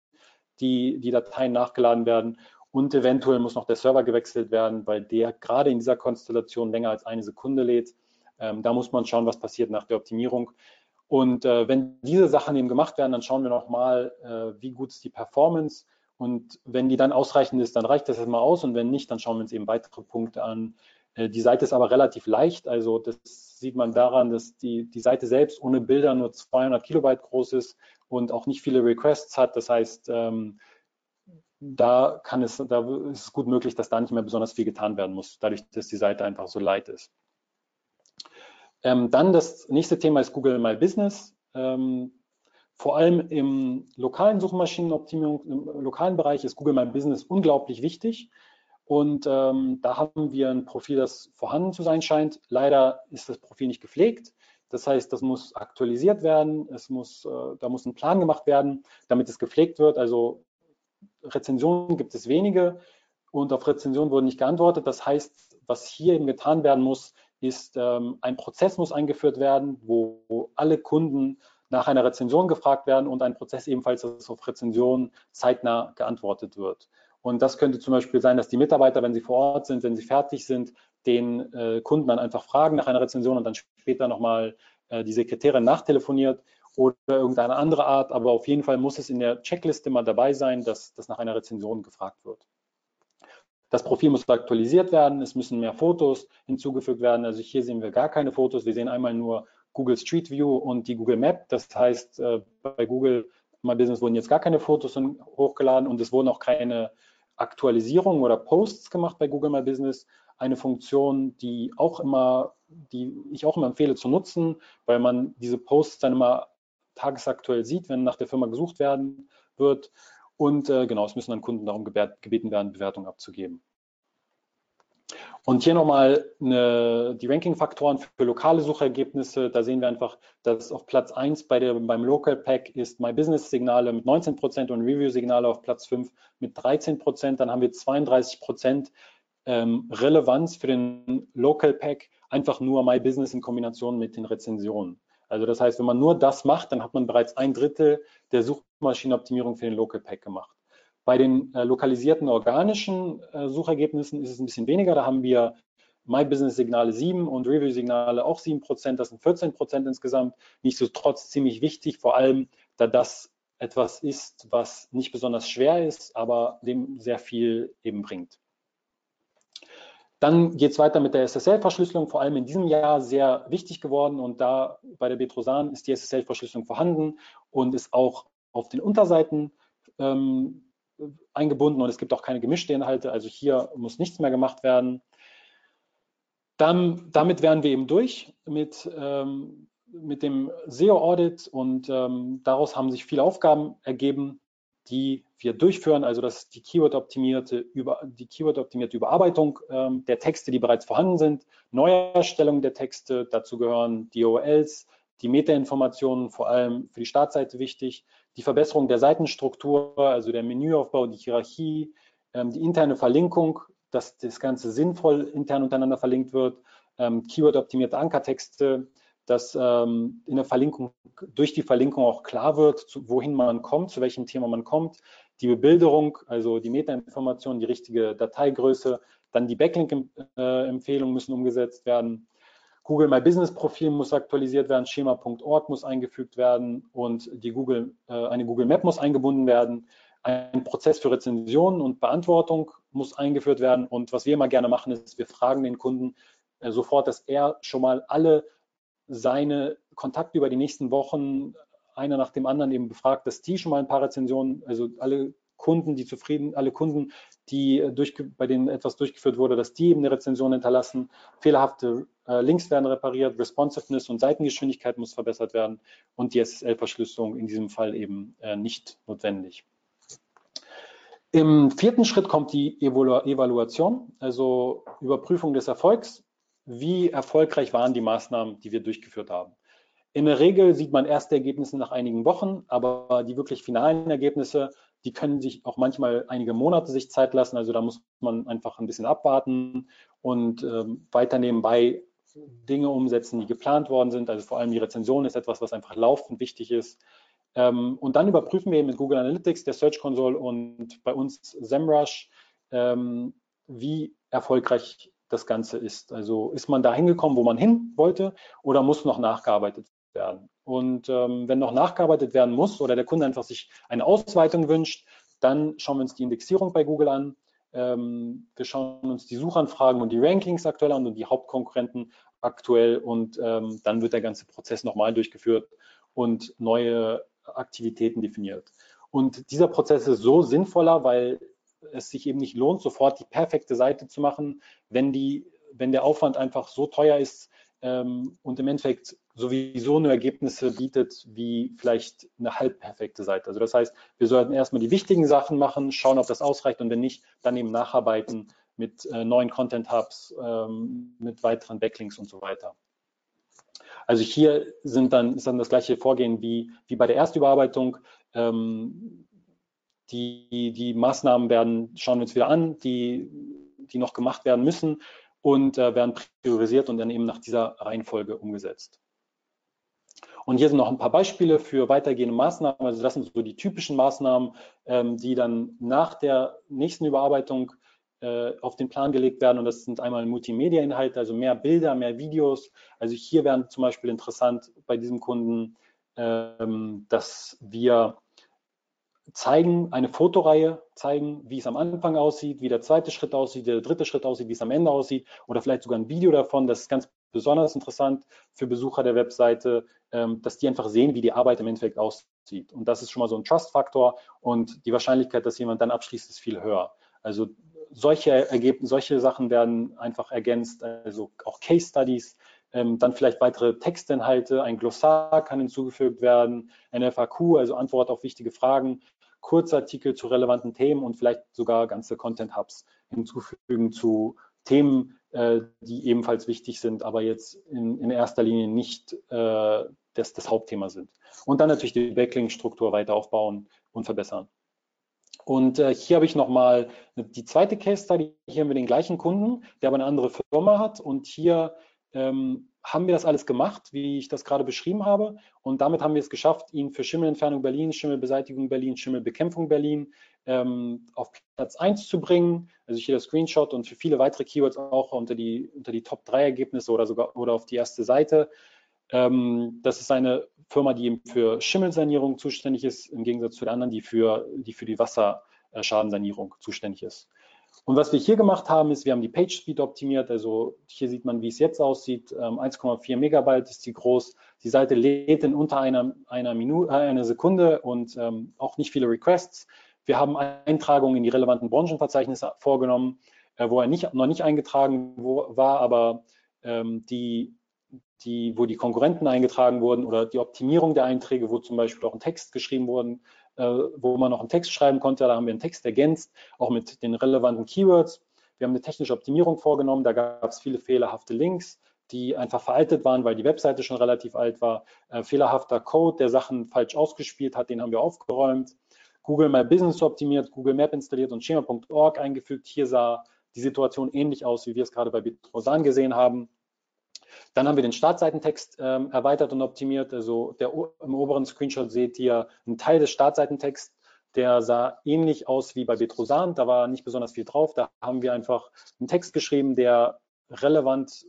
die, die Dateien nachgeladen werden und eventuell muss noch der Server gewechselt werden, weil der gerade in dieser Konstellation länger als eine Sekunde lädt. Ähm, da muss man schauen, was passiert nach der Optimierung. Und äh, wenn diese Sachen eben gemacht werden, dann schauen wir nochmal, äh, wie gut ist die Performance. Und wenn die dann ausreichend ist, dann reicht das erstmal aus. Und wenn nicht, dann schauen wir uns eben weitere Punkte an. Äh, die Seite ist aber relativ leicht. Also das sieht man daran, dass die, die Seite selbst ohne Bilder nur 200 Kilobyte groß ist und auch nicht viele Requests hat. Das heißt, ähm, da kann es, da ist es gut möglich, dass da nicht mehr besonders viel getan werden muss, dadurch, dass die Seite einfach so light ist. Ähm, dann das nächste Thema ist Google My Business. Ähm, vor allem im lokalen Suchmaschinenoptimierung, im lokalen Bereich ist Google My Business unglaublich wichtig. Und ähm, da haben wir ein Profil, das vorhanden zu sein scheint. Leider ist das Profil nicht gepflegt. Das heißt, das muss aktualisiert werden. Es muss, äh, da muss ein Plan gemacht werden, damit es gepflegt wird. Also Rezensionen gibt es wenige und auf Rezensionen wurde nicht geantwortet. Das heißt, was hier eben getan werden muss, ist, ähm, ein Prozess muss eingeführt werden, wo, wo alle Kunden nach einer Rezension gefragt werden und ein Prozess ebenfalls, dass auf Rezensionen zeitnah geantwortet wird. Und das könnte zum Beispiel sein, dass die Mitarbeiter, wenn sie vor Ort sind, wenn sie fertig sind, den äh, Kunden dann einfach fragen nach einer Rezension und dann später nochmal äh, die Sekretärin nachtelefoniert oder irgendeine andere Art, aber auf jeden Fall muss es in der Checkliste mal dabei sein, dass das nach einer Rezension gefragt wird. Das Profil muss aktualisiert werden, es müssen mehr Fotos hinzugefügt werden. Also hier sehen wir gar keine Fotos, wir sehen einmal nur Google Street View und die Google Map. Das heißt, äh, bei Google My Business wurden jetzt gar keine Fotos hochgeladen und es wurden auch keine Aktualisierungen oder Posts gemacht bei Google My Business. Eine Funktion, die auch immer, die ich auch immer empfehle zu nutzen, weil man diese Posts dann immer tagesaktuell sieht, wenn nach der Firma gesucht werden wird. Und äh, genau, es müssen dann Kunden darum gebeten werden, Bewertungen abzugeben. Und hier nochmal die Ranking-Faktoren für lokale Suchergebnisse. Da sehen wir einfach, dass auf Platz 1 bei der, beim Local Pack ist My Business Signale mit 19 Prozent und Review Signale auf Platz 5 mit 13 Prozent. Dann haben wir 32 Prozent ähm, Relevanz für den Local Pack, einfach nur My Business in Kombination mit den Rezensionen. Also das heißt, wenn man nur das macht, dann hat man bereits ein Drittel der Such Suchmaschinenoptimierung für den Local Pack gemacht. Bei den äh, lokalisierten organischen äh, Suchergebnissen ist es ein bisschen weniger. Da haben wir My Business Signale 7 und Review Signale auch 7 Prozent. Das sind 14 Prozent insgesamt. Nichtsdestotrotz ziemlich wichtig, vor allem, da das etwas ist, was nicht besonders schwer ist, aber dem sehr viel eben bringt. Dann geht es weiter mit der SSL-Verschlüsselung, vor allem in diesem Jahr sehr wichtig geworden. Und da bei der Betrosan ist die SSL-Verschlüsselung vorhanden und ist auch auf den Unterseiten ähm, eingebunden. Und es gibt auch keine gemischte Inhalte, also hier muss nichts mehr gemacht werden. Dann, damit wären wir eben durch mit, ähm, mit dem SEO-Audit und ähm, daraus haben sich viele Aufgaben ergeben, die wir durchführen, also das die Keyword-optimierte über, die Keyword-optimierte Überarbeitung ähm, der Texte, die bereits vorhanden sind, Neuerstellung der Texte, dazu gehören die OLs, die Metainformationen, vor allem für die Startseite wichtig, die Verbesserung der Seitenstruktur, also der Menüaufbau, die Hierarchie, ähm, die interne Verlinkung, dass das Ganze sinnvoll intern untereinander verlinkt wird, ähm, Keyword-optimierte Ankertexte, dass ähm, in der Verlinkung, durch die Verlinkung auch klar wird, zu, wohin man kommt, zu welchem Thema man kommt, die Bebilderung, also die Metainformation, die richtige Dateigröße, dann die Backlink-Empfehlungen müssen umgesetzt werden. Google My Business Profil muss aktualisiert werden, Schema.org muss eingefügt werden und die Google, äh, eine Google Map muss eingebunden werden. Ein Prozess für Rezensionen und Beantwortung muss eingeführt werden. Und was wir immer gerne machen, ist, wir fragen den Kunden äh, sofort, dass er schon mal alle seine Kontakte über die nächsten Wochen einer nach dem anderen eben befragt, dass die schon mal ein paar Rezensionen, also alle Kunden, die zufrieden, alle Kunden, die durch, bei denen etwas durchgeführt wurde, dass die eben eine Rezension hinterlassen. Fehlerhafte äh, Links werden repariert, Responsiveness und Seitengeschwindigkeit muss verbessert werden und die SSL-Verschlüsselung in diesem Fall eben äh, nicht notwendig. Im vierten Schritt kommt die Evalu Evaluation, also Überprüfung des Erfolgs wie erfolgreich waren die Maßnahmen, die wir durchgeführt haben. In der Regel sieht man erste Ergebnisse nach einigen Wochen, aber die wirklich finalen Ergebnisse, die können sich auch manchmal einige Monate sich Zeit lassen. Also da muss man einfach ein bisschen abwarten und ähm, weiter nebenbei Dinge umsetzen, die geplant worden sind. Also vor allem die Rezension ist etwas, was einfach laufend wichtig ist. Ähm, und dann überprüfen wir mit Google Analytics, der Search Console und bei uns SEMrush, ähm, wie erfolgreich das Ganze ist. Also ist man da hingekommen, wo man hin wollte oder muss noch nachgearbeitet werden? Und ähm, wenn noch nachgearbeitet werden muss oder der Kunde einfach sich eine Ausweitung wünscht, dann schauen wir uns die Indexierung bei Google an. Ähm, wir schauen uns die Suchanfragen und die Rankings aktuell an und die Hauptkonkurrenten aktuell und ähm, dann wird der ganze Prozess nochmal durchgeführt und neue Aktivitäten definiert. Und dieser Prozess ist so sinnvoller, weil es sich eben nicht lohnt, sofort die perfekte Seite zu machen, wenn, die, wenn der Aufwand einfach so teuer ist ähm, und im Endeffekt sowieso nur Ergebnisse bietet wie vielleicht eine halbperfekte Seite. Also das heißt, wir sollten erstmal die wichtigen Sachen machen, schauen, ob das ausreicht und wenn nicht, dann eben nacharbeiten mit äh, neuen Content Hubs, ähm, mit weiteren Backlinks und so weiter. Also hier sind dann, ist dann das gleiche Vorgehen wie, wie bei der Erstüberarbeitung. Ähm, die, die Maßnahmen werden, schauen wir uns wieder an, die, die noch gemacht werden müssen und äh, werden priorisiert und dann eben nach dieser Reihenfolge umgesetzt. Und hier sind noch ein paar Beispiele für weitergehende Maßnahmen. Also das sind so die typischen Maßnahmen, ähm, die dann nach der nächsten Überarbeitung äh, auf den Plan gelegt werden. Und das sind einmal Multimedia-Inhalte, also mehr Bilder, mehr Videos. Also hier wären zum Beispiel interessant bei diesem Kunden, ähm, dass wir zeigen, eine Fotoreihe zeigen, wie es am Anfang aussieht, wie der zweite Schritt aussieht, der dritte Schritt aussieht, wie es am Ende aussieht oder vielleicht sogar ein Video davon. Das ist ganz besonders interessant für Besucher der Webseite, ähm, dass die einfach sehen, wie die Arbeit im Endeffekt aussieht. Und das ist schon mal so ein Trust-Faktor und die Wahrscheinlichkeit, dass jemand dann abschließt, ist viel höher. Also solche Ergebnisse, solche Sachen werden einfach ergänzt, also auch Case Studies, ähm, dann vielleicht weitere Textinhalte, ein Glossar kann hinzugefügt werden, ein FAQ, also Antwort auf wichtige Fragen, Kurzartikel zu relevanten Themen und vielleicht sogar ganze Content Hubs hinzufügen zu Themen, äh, die ebenfalls wichtig sind, aber jetzt in, in erster Linie nicht äh, das, das Hauptthema sind. Und dann natürlich die Backlink-Struktur weiter aufbauen und verbessern. Und äh, hier habe ich nochmal die zweite Case Study. Hier haben wir den gleichen Kunden, der aber eine andere Firma hat. Und hier ähm, haben wir das alles gemacht, wie ich das gerade beschrieben habe. Und damit haben wir es geschafft, ihn für Schimmelentfernung Berlin, Schimmelbeseitigung Berlin, Schimmelbekämpfung Berlin ähm, auf Platz 1 zu bringen. Also hier der Screenshot und für viele weitere Keywords auch unter die, unter die Top 3 Ergebnisse oder sogar oder auf die erste Seite. Ähm, das ist eine Firma, die eben für Schimmelsanierung zuständig ist, im Gegensatz zu der anderen, die für die, für die Wasserschadensanierung zuständig ist. Und was wir hier gemacht haben, ist, wir haben die Page Speed optimiert. Also hier sieht man, wie es jetzt aussieht. 1,4 ähm, Megabyte ist die groß. Die Seite lädt in unter einer, einer, Minute, äh, einer Sekunde und ähm, auch nicht viele Requests. Wir haben Eintragungen in die relevanten Branchenverzeichnisse vorgenommen, äh, wo er nicht, noch nicht eingetragen wo, war, aber ähm, die, die, wo die Konkurrenten eingetragen wurden oder die Optimierung der Einträge, wo zum Beispiel auch ein Text geschrieben wurde, äh, wo man noch einen Text schreiben konnte. Da haben wir einen Text ergänzt, auch mit den relevanten Keywords. Wir haben eine technische Optimierung vorgenommen. Da gab es viele fehlerhafte Links, die einfach veraltet waren, weil die Webseite schon relativ alt war. Äh, fehlerhafter Code, der Sachen falsch ausgespielt hat, den haben wir aufgeräumt. Google My Business optimiert, Google Map installiert und schema.org eingefügt. Hier sah die Situation ähnlich aus, wie wir es gerade bei Bitrosan gesehen haben. Dann haben wir den Startseitentext ähm, erweitert und optimiert. Also der, im oberen Screenshot seht ihr einen Teil des Startseitentexts, der sah ähnlich aus wie bei Betrosan. Da war nicht besonders viel drauf. Da haben wir einfach einen Text geschrieben, der relevant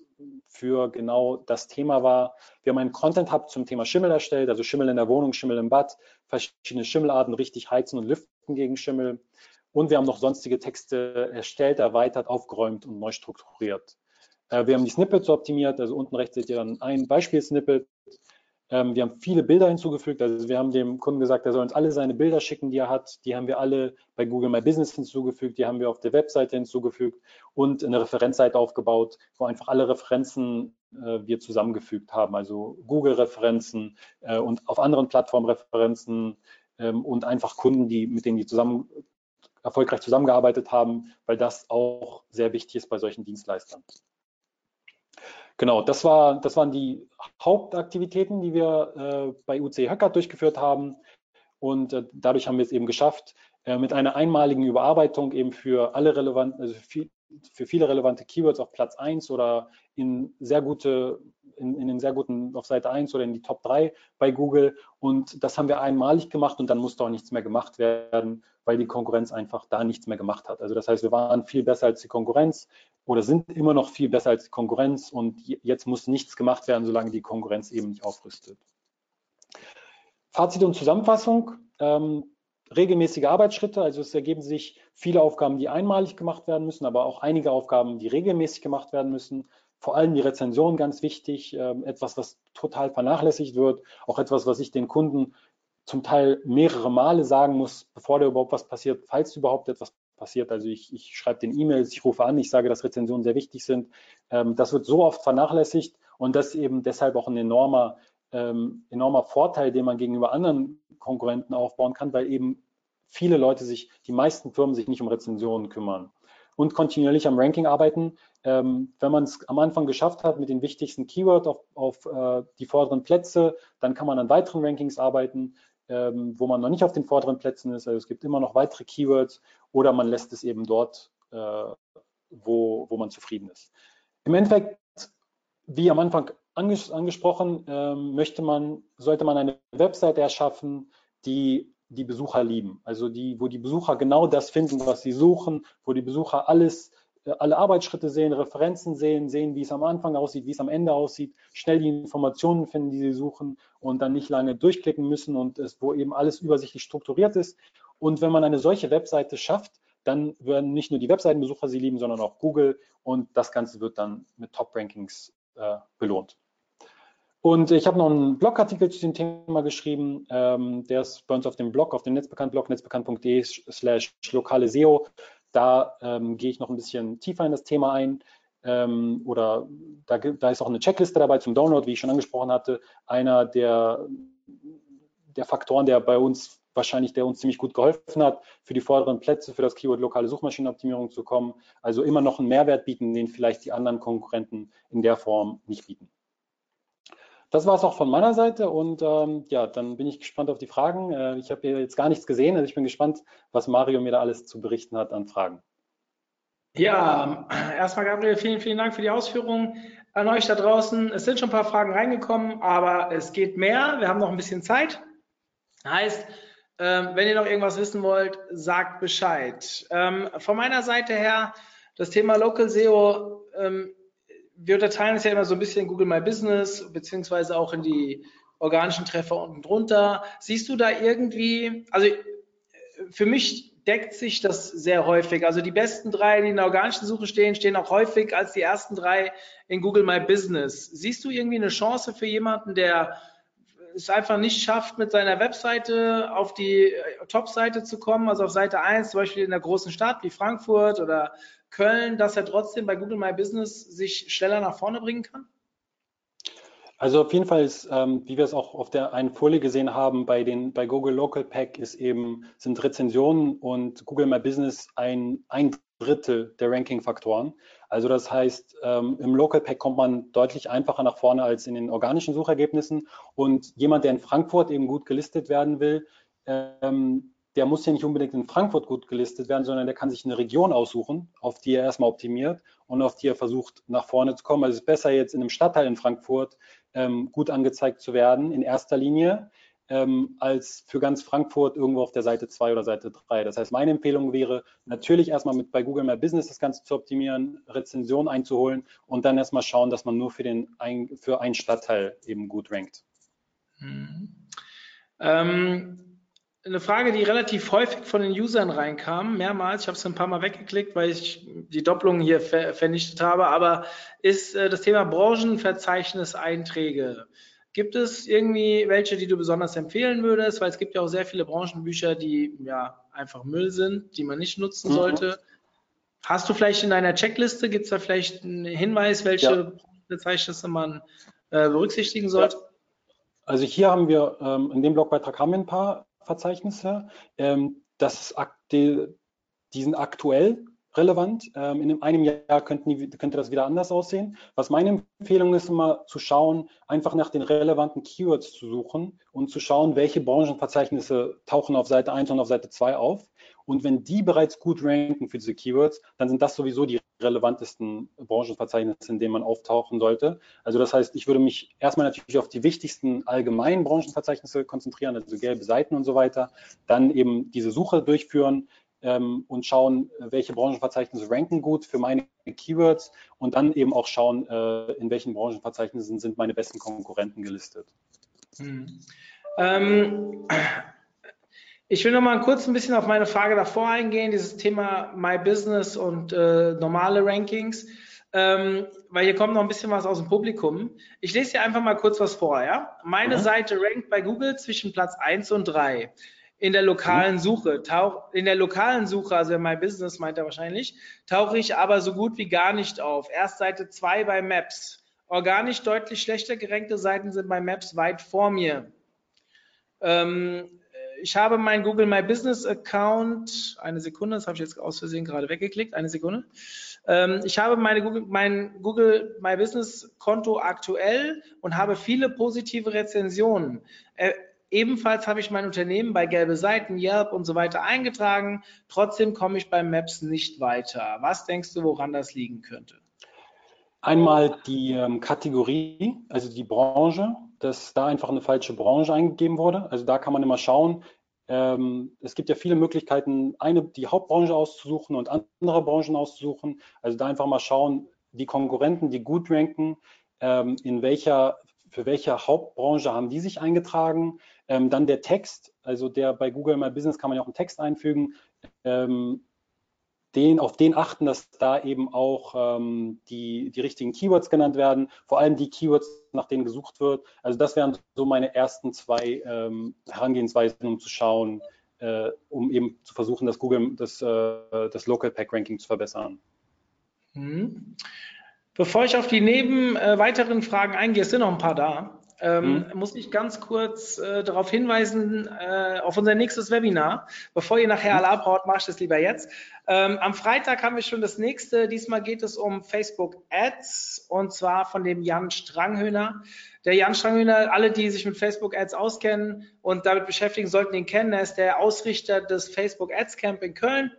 für genau das Thema war. Wir haben einen Content Hub zum Thema Schimmel erstellt, also Schimmel in der Wohnung, Schimmel im Bad, verschiedene Schimmelarten, richtig heizen und lüften gegen Schimmel. Und wir haben noch sonstige Texte erstellt, erweitert, aufgeräumt und neu strukturiert. Äh, wir haben die Snippets optimiert, also unten rechts seht ihr dann ein Beispiel-Snippet. Ähm, wir haben viele Bilder hinzugefügt, also wir haben dem Kunden gesagt, er soll uns alle seine Bilder schicken, die er hat. Die haben wir alle bei Google My Business hinzugefügt, die haben wir auf der Webseite hinzugefügt und eine Referenzseite aufgebaut, wo einfach alle Referenzen äh, wir zusammengefügt haben, also Google-Referenzen äh, und auf anderen Plattformen Referenzen ähm, und einfach Kunden, die, mit denen die zusammen erfolgreich zusammengearbeitet haben, weil das auch sehr wichtig ist bei solchen Dienstleistern. Genau, das, war, das waren die Hauptaktivitäten, die wir äh, bei UC Hacker durchgeführt haben. Und äh, dadurch haben wir es eben geschafft, äh, mit einer einmaligen Überarbeitung eben für alle relevanten, also viel, für viele relevante Keywords auf Platz 1 oder in sehr gute, in, in den sehr guten auf Seite 1 oder in die Top 3 bei Google. Und das haben wir einmalig gemacht und dann musste auch nichts mehr gemacht werden, weil die Konkurrenz einfach da nichts mehr gemacht hat. Also das heißt, wir waren viel besser als die Konkurrenz oder sind immer noch viel besser als die Konkurrenz und jetzt muss nichts gemacht werden, solange die Konkurrenz eben nicht aufrüstet. Fazit und Zusammenfassung. Ähm, regelmäßige Arbeitsschritte, also es ergeben sich viele Aufgaben, die einmalig gemacht werden müssen, aber auch einige Aufgaben, die regelmäßig gemacht werden müssen. Vor allem die Rezension ganz wichtig, ähm, etwas, was total vernachlässigt wird, auch etwas, was ich den Kunden zum Teil mehrere Male sagen muss, bevor da überhaupt was passiert, falls überhaupt etwas passiert. Also ich, ich schreibe den E-Mails, ich rufe an, ich sage, dass Rezensionen sehr wichtig sind. Ähm, das wird so oft vernachlässigt und das ist eben deshalb auch ein enormer, ähm, enormer Vorteil, den man gegenüber anderen Konkurrenten aufbauen kann, weil eben viele Leute sich, die meisten Firmen sich nicht um Rezensionen kümmern und kontinuierlich am Ranking arbeiten. Ähm, wenn man es am Anfang geschafft hat mit den wichtigsten Keywords auf, auf äh, die vorderen Plätze, dann kann man an weiteren Rankings arbeiten ähm, wo man noch nicht auf den vorderen Plätzen ist. Also es gibt immer noch weitere Keywords oder man lässt es eben dort, äh, wo, wo man zufrieden ist. Im Endeffekt, wie am Anfang anges angesprochen, ähm, möchte man, sollte man eine Webseite erschaffen, die die Besucher lieben. Also die, wo die Besucher genau das finden, was sie suchen, wo die Besucher alles alle Arbeitsschritte sehen, Referenzen sehen, sehen, wie es am Anfang aussieht, wie es am Ende aussieht, schnell die Informationen finden, die sie suchen und dann nicht lange durchklicken müssen und es, wo eben alles übersichtlich strukturiert ist. Und wenn man eine solche Webseite schafft, dann werden nicht nur die Webseitenbesucher sie lieben, sondern auch Google und das Ganze wird dann mit Top-Rankings äh, belohnt. Und ich habe noch einen Blogartikel zu dem Thema geschrieben, ähm, der ist bei uns auf dem Blog, auf dem Netzbekannt-Blog, netzbekannt.de slash lokale SEO. Da ähm, gehe ich noch ein bisschen tiefer in das Thema ein. Ähm, oder da, da, ist auch eine Checkliste dabei zum Download, wie ich schon angesprochen hatte. Einer der, der Faktoren, der bei uns wahrscheinlich, der uns ziemlich gut geholfen hat, für die vorderen Plätze, für das Keyword lokale Suchmaschinenoptimierung zu kommen. Also immer noch einen Mehrwert bieten, den vielleicht die anderen Konkurrenten in der Form nicht bieten. Das war es auch von meiner Seite und ähm, ja, dann bin ich gespannt auf die Fragen. Äh, ich habe hier jetzt gar nichts gesehen, also ich bin gespannt, was Mario mir da alles zu berichten hat an Fragen. Ja, erstmal Gabriel, vielen, vielen Dank für die Ausführungen. an euch da draußen. Es sind schon ein paar Fragen reingekommen, aber es geht mehr. Wir haben noch ein bisschen Zeit. Heißt, ähm, wenn ihr noch irgendwas wissen wollt, sagt Bescheid. Ähm, von meiner Seite her, das Thema Local SEO, ähm, wir unterteilen es ja immer so ein bisschen in Google My Business, beziehungsweise auch in die organischen Treffer unten drunter. Siehst du da irgendwie, also für mich deckt sich das sehr häufig. Also die besten drei, die in der organischen Suche stehen, stehen auch häufig als die ersten drei in Google My Business. Siehst du irgendwie eine Chance für jemanden, der es einfach nicht schafft, mit seiner Webseite auf die Top-Seite zu kommen, also auf Seite 1, zum Beispiel in einer großen Stadt wie Frankfurt oder Köln, dass er trotzdem bei Google My Business sich schneller nach vorne bringen kann? Also auf jeden Fall ist, ähm, wie wir es auch auf der einen Folie gesehen haben, bei den bei Google Local Pack ist eben sind Rezensionen und Google My Business ein, ein Drittel der Ranking-Faktoren. Also das heißt, ähm, im Local Pack kommt man deutlich einfacher nach vorne als in den organischen Suchergebnissen. Und jemand, der in Frankfurt eben gut gelistet werden will, ähm, der muss ja nicht unbedingt in Frankfurt gut gelistet werden, sondern der kann sich eine Region aussuchen, auf die er erstmal optimiert und auf die er versucht, nach vorne zu kommen. Also es ist besser jetzt in einem Stadtteil in Frankfurt ähm, gut angezeigt zu werden, in erster Linie, ähm, als für ganz Frankfurt irgendwo auf der Seite 2 oder Seite 3. Das heißt, meine Empfehlung wäre natürlich erstmal mit bei Google My Business das Ganze zu optimieren, Rezensionen einzuholen und dann erstmal schauen, dass man nur für, den ein, für einen Stadtteil eben gut rankt. Mhm. Ähm, eine Frage, die relativ häufig von den Usern reinkam, mehrmals, ich habe es ein paar Mal weggeklickt, weil ich die Doppelung hier ver vernichtet habe, aber ist äh, das Thema Branchenverzeichnis-Einträge. Gibt es irgendwie welche, die du besonders empfehlen würdest? Weil es gibt ja auch sehr viele Branchenbücher, die ja einfach Müll sind, die man nicht nutzen mhm. sollte. Hast du vielleicht in deiner Checkliste, gibt es da vielleicht einen Hinweis, welche ja. Branchenverzeichnisse man äh, berücksichtigen sollte? Ja. Also hier haben wir, ähm, in dem Blogbeitrag haben wir ein paar Verzeichnisse. Ähm, das die, die sind aktuell relevant. Ähm, in einem Jahr könnten, könnte das wieder anders aussehen. Was meine Empfehlung ist, immer zu schauen, einfach nach den relevanten Keywords zu suchen und zu schauen, welche Branchenverzeichnisse tauchen auf Seite 1 und auf Seite 2 auf. Und wenn die bereits gut ranken für diese Keywords, dann sind das sowieso die relevantesten Branchenverzeichnisse, in denen man auftauchen sollte. Also das heißt, ich würde mich erstmal natürlich auf die wichtigsten allgemeinen Branchenverzeichnisse konzentrieren, also gelbe Seiten und so weiter, dann eben diese Suche durchführen, ähm, und schauen, welche Branchenverzeichnisse ranken gut für meine Keywords und dann eben auch schauen, äh, in welchen Branchenverzeichnissen sind meine besten Konkurrenten gelistet. Hm. Ähm, ich will noch mal kurz ein bisschen auf meine Frage davor eingehen, dieses Thema My Business und äh, normale Rankings, ähm, weil hier kommt noch ein bisschen was aus dem Publikum. Ich lese dir einfach mal kurz was vor. Ja? Meine mhm. Seite rankt bei Google zwischen Platz 1 und 3 in der lokalen mhm. Suche. Tauch, in der lokalen Suche, also My Business meint er wahrscheinlich, tauche ich aber so gut wie gar nicht auf. Erst Seite 2 bei Maps. Organisch deutlich schlechter gerankte Seiten sind bei Maps weit vor mir. Ähm, ich habe meinen Google My Business Account, eine Sekunde, das habe ich jetzt aus Versehen gerade weggeklickt, eine Sekunde. Ähm, ich habe meine Google, mein Google My Business Konto aktuell und habe viele positive Rezensionen. Äh, Ebenfalls habe ich mein Unternehmen bei gelbe Seiten, Yelp und so weiter eingetragen. Trotzdem komme ich bei Maps nicht weiter. Was denkst du, woran das liegen könnte? Einmal die ähm, Kategorie, also die Branche, dass da einfach eine falsche Branche eingegeben wurde. Also da kann man immer schauen. Ähm, es gibt ja viele Möglichkeiten, eine die Hauptbranche auszusuchen und andere Branchen auszusuchen. Also da einfach mal schauen, die Konkurrenten, die gut ranken, ähm, in welcher für welche Hauptbranche haben die sich eingetragen. Ähm, dann der Text, also der bei Google My Business kann man ja auch einen Text einfügen. Ähm, den, auf den achten, dass da eben auch ähm, die, die richtigen Keywords genannt werden, vor allem die Keywords, nach denen gesucht wird. Also das wären so meine ersten zwei ähm, Herangehensweisen, um zu schauen, äh, um eben zu versuchen, das Google, das, äh, das Local Pack Ranking zu verbessern. Mhm. Bevor ich auf die neben äh, weiteren Fragen eingehe, es sind noch ein paar da, ähm, mhm. muss ich ganz kurz äh, darauf hinweisen, äh, auf unser nächstes Webinar. Bevor ihr nachher mhm. alle abhaut, mache ich das lieber jetzt. Ähm, am Freitag haben wir schon das nächste. Diesmal geht es um Facebook Ads und zwar von dem Jan Stranghöhner. Der Jan Stranghöhner, alle, die sich mit Facebook Ads auskennen und damit beschäftigen, sollten ihn kennen. Er ist der Ausrichter des Facebook Ads Camp in Köln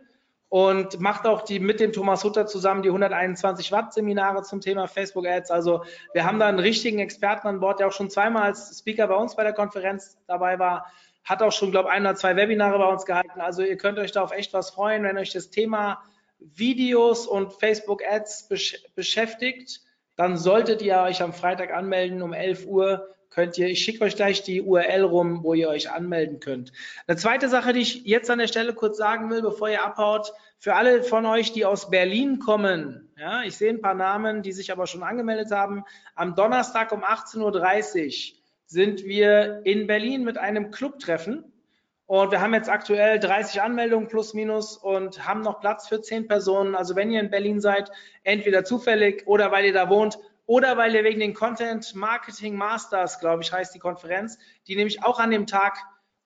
und macht auch die mit dem Thomas Hutter zusammen die 121 Watt Seminare zum Thema Facebook Ads. Also wir haben da einen richtigen Experten an Bord, der auch schon zweimal als Speaker bei uns bei der Konferenz dabei war, hat auch schon, glaube ein oder zwei Webinare bei uns gehalten. Also ihr könnt euch da auf echt was freuen, wenn euch das Thema Videos und Facebook Ads besch beschäftigt, dann solltet ihr euch am Freitag anmelden um 11 Uhr könnt ihr, ich schicke euch gleich die URL rum, wo ihr euch anmelden könnt. Eine zweite Sache, die ich jetzt an der Stelle kurz sagen will, bevor ihr abhaut, für alle von euch, die aus Berlin kommen, ja, ich sehe ein paar Namen, die sich aber schon angemeldet haben, am Donnerstag um 18.30 Uhr sind wir in Berlin mit einem Clubtreffen. Und wir haben jetzt aktuell 30 Anmeldungen plus minus und haben noch Platz für 10 Personen. Also wenn ihr in Berlin seid, entweder zufällig oder weil ihr da wohnt, oder weil ihr wegen den Content Marketing Masters, glaube ich, heißt die Konferenz, die nämlich auch an dem Tag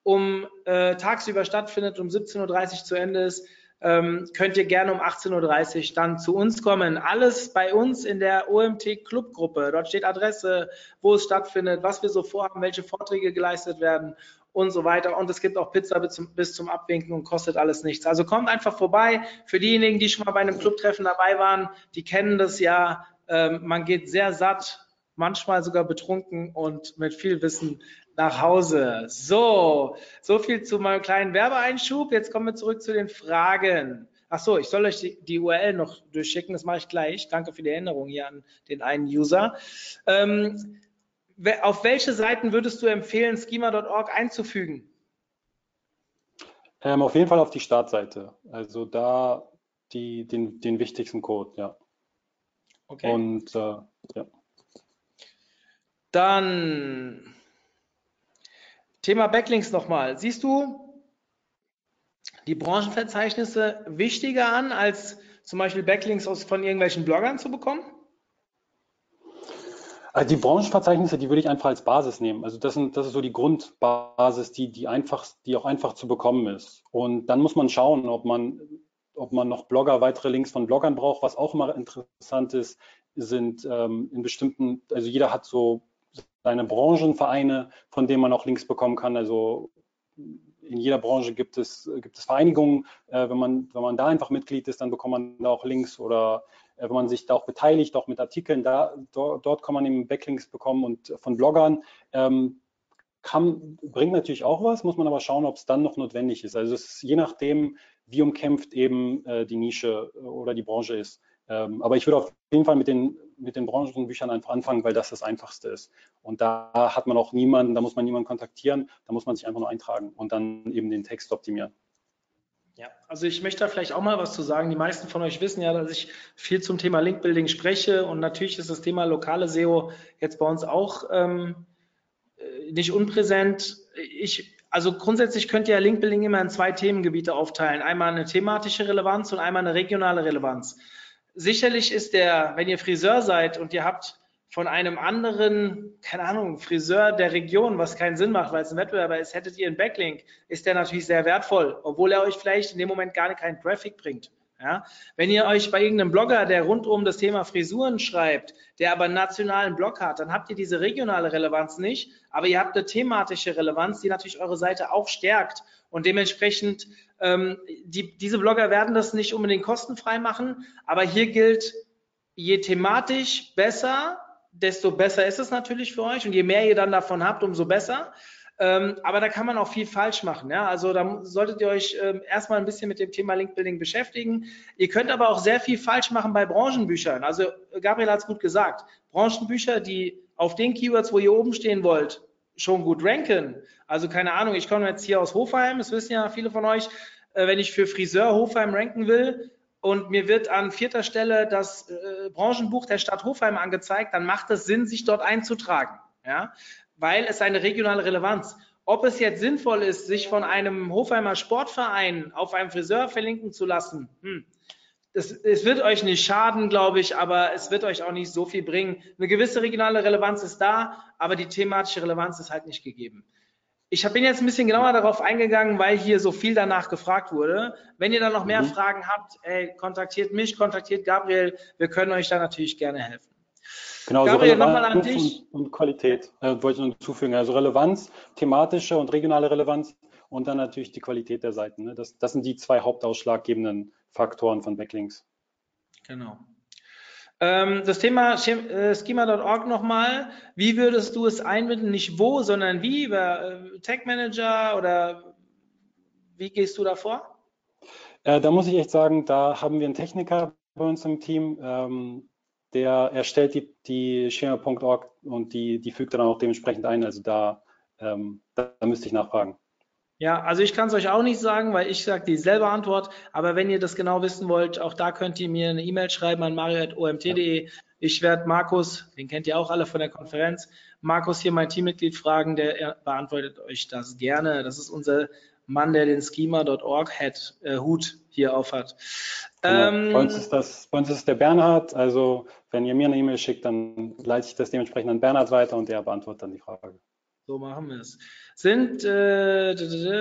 um äh, tagsüber stattfindet, um 17.30 Uhr zu Ende ist, ähm, könnt ihr gerne um 18.30 Uhr dann zu uns kommen. Alles bei uns in der OMT Clubgruppe. Dort steht Adresse, wo es stattfindet, was wir so vorhaben, welche Vorträge geleistet werden und so weiter. Und es gibt auch Pizza bis zum, bis zum Abwinken und kostet alles nichts. Also kommt einfach vorbei. Für diejenigen, die schon mal bei einem Clubtreffen dabei waren, die kennen das ja. Ähm, man geht sehr satt, manchmal sogar betrunken und mit viel Wissen nach Hause. So, so viel zu meinem kleinen Werbeeinschub. Jetzt kommen wir zurück zu den Fragen. Ach so, ich soll euch die, URL noch durchschicken, das mache ich gleich. Danke für die Erinnerung hier an den einen User. Ähm, auf welche Seiten würdest du empfehlen, schema.org einzufügen? Ähm, auf jeden Fall auf die Startseite. Also da die, den, den wichtigsten Code, ja. Okay. Und äh, ja. Dann Thema Backlinks nochmal. Siehst du die Branchenverzeichnisse wichtiger an, als zum Beispiel Backlinks aus, von irgendwelchen Bloggern zu bekommen? Also die Branchenverzeichnisse, die würde ich einfach als Basis nehmen. Also das, sind, das ist so die Grundbasis, die, die, einfach, die auch einfach zu bekommen ist. Und dann muss man schauen, ob man ob man noch Blogger, weitere Links von Bloggern braucht. Was auch immer interessant ist, sind ähm, in bestimmten, also jeder hat so seine Branchenvereine, von denen man auch Links bekommen kann. Also in jeder Branche gibt es, gibt es Vereinigungen. Äh, wenn, man, wenn man da einfach Mitglied ist, dann bekommt man da auch Links oder äh, wenn man sich da auch beteiligt, auch mit Artikeln, da, dort, dort kann man eben Backlinks bekommen und von Bloggern. Ähm, kann, bringt natürlich auch was, muss man aber schauen, ob es dann noch notwendig ist. Also es ist je nachdem, wie umkämpft eben äh, die Nische äh, oder die Branche ist. Ähm, aber ich würde auf jeden Fall mit den, mit den Branchenbüchern einfach anfangen, weil das das Einfachste ist. Und da hat man auch niemanden, da muss man niemanden kontaktieren, da muss man sich einfach nur eintragen und dann eben den Text optimieren. Ja, also ich möchte da vielleicht auch mal was zu sagen. Die meisten von euch wissen ja, dass ich viel zum Thema Linkbuilding spreche und natürlich ist das Thema lokale SEO jetzt bei uns auch ähm, äh, nicht unpräsent. Ich also grundsätzlich könnt ihr Linkbuilding immer in zwei Themengebiete aufteilen. Einmal eine thematische Relevanz und einmal eine regionale Relevanz. Sicherlich ist der, wenn ihr Friseur seid und ihr habt von einem anderen, keine Ahnung, Friseur der Region, was keinen Sinn macht, weil es ein Wettbewerber ist, hättet ihr einen Backlink, ist der natürlich sehr wertvoll, obwohl er euch vielleicht in dem Moment gar keinen Traffic bringt. Ja? Wenn ihr euch bei irgendeinem Blogger, der rund um das Thema Frisuren schreibt, der aber einen nationalen Blog hat, dann habt ihr diese regionale Relevanz nicht, aber ihr habt eine thematische Relevanz, die natürlich eure Seite auch stärkt. Und dementsprechend, ähm, die, diese Blogger werden das nicht unbedingt kostenfrei machen, aber hier gilt, je thematisch besser, desto besser ist es natürlich für euch und je mehr ihr dann davon habt, umso besser. Ähm, aber da kann man auch viel falsch machen. Ja? Also da solltet ihr euch ähm, erstmal ein bisschen mit dem Thema Linkbuilding beschäftigen. Ihr könnt aber auch sehr viel falsch machen bei Branchenbüchern. Also Gabriel hat es gut gesagt. Branchenbücher, die auf den Keywords, wo ihr oben stehen wollt, schon gut ranken. Also keine Ahnung, ich komme jetzt hier aus Hofheim, das wissen ja viele von euch, äh, wenn ich für Friseur Hofheim ranken will, und mir wird an vierter Stelle das äh, Branchenbuch der Stadt Hofheim angezeigt, dann macht es Sinn, sich dort einzutragen. Ja? Weil es eine regionale Relevanz. Ob es jetzt sinnvoll ist, sich von einem Hofheimer Sportverein auf einem Friseur verlinken zu lassen, hm, das, es wird euch nicht schaden, glaube ich, aber es wird euch auch nicht so viel bringen. Eine gewisse regionale Relevanz ist da, aber die thematische Relevanz ist halt nicht gegeben. Ich bin jetzt ein bisschen genauer darauf eingegangen, weil hier so viel danach gefragt wurde. Wenn ihr da noch mehr mhm. Fragen habt, ey, kontaktiert mich, kontaktiert Gabriel. Wir können euch da natürlich gerne helfen. Genau, Gabriel, so Relevanz und, und, Qualität äh, wollte ich noch hinzufügen. Also Relevanz, thematische und regionale Relevanz und dann natürlich die Qualität der Seiten. Ne? Das, das sind die zwei hauptausschlaggebenden Faktoren von Backlinks. Genau. Ähm, das Thema äh, Schema.org nochmal. Wie würdest du es einbinden? Nicht wo, sondern wie? Über äh, Tech Manager oder wie gehst du da vor? Äh, da muss ich echt sagen, da haben wir einen Techniker bei uns im Team, ähm, der erstellt die, die Schema.org und die, die fügt dann auch dementsprechend ein. Also da, ähm, da, da müsste ich nachfragen. Ja, also ich kann es euch auch nicht sagen, weil ich sage dieselbe Antwort. Aber wenn ihr das genau wissen wollt, auch da könnt ihr mir eine E-Mail schreiben an mario.omt.de. Ich werde Markus, den kennt ihr auch alle von der Konferenz, Markus hier mein Teammitglied fragen, der beantwortet euch das gerne. Das ist unser Mann, der den Schema.org hat, äh, Hut hier auf hat. Genau. Ähm, bei, uns ist das, bei uns ist der Bernhard. Also wenn ihr mir eine E-Mail schickt, dann leite ich das dementsprechend an Bernhard weiter und der beantwortet dann die Frage. So machen wir es. Sind, äh,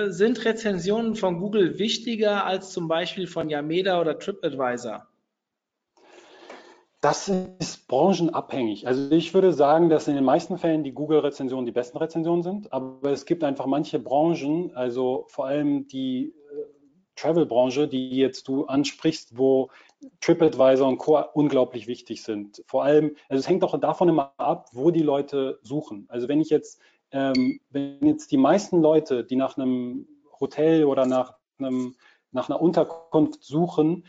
sind Rezensionen von Google wichtiger als zum Beispiel von Yameda oder TripAdvisor? Das ist branchenabhängig. Also ich würde sagen, dass in den meisten Fällen die Google-Rezensionen die besten Rezensionen sind, aber es gibt einfach manche Branchen, also vor allem die äh, Travel-Branche, die jetzt du ansprichst, wo TripAdvisor und Co. unglaublich wichtig sind. Vor allem, also es hängt auch davon immer ab, wo die Leute suchen. Also wenn ich jetzt ähm, wenn jetzt die meisten Leute, die nach einem Hotel oder nach, einem, nach einer Unterkunft suchen,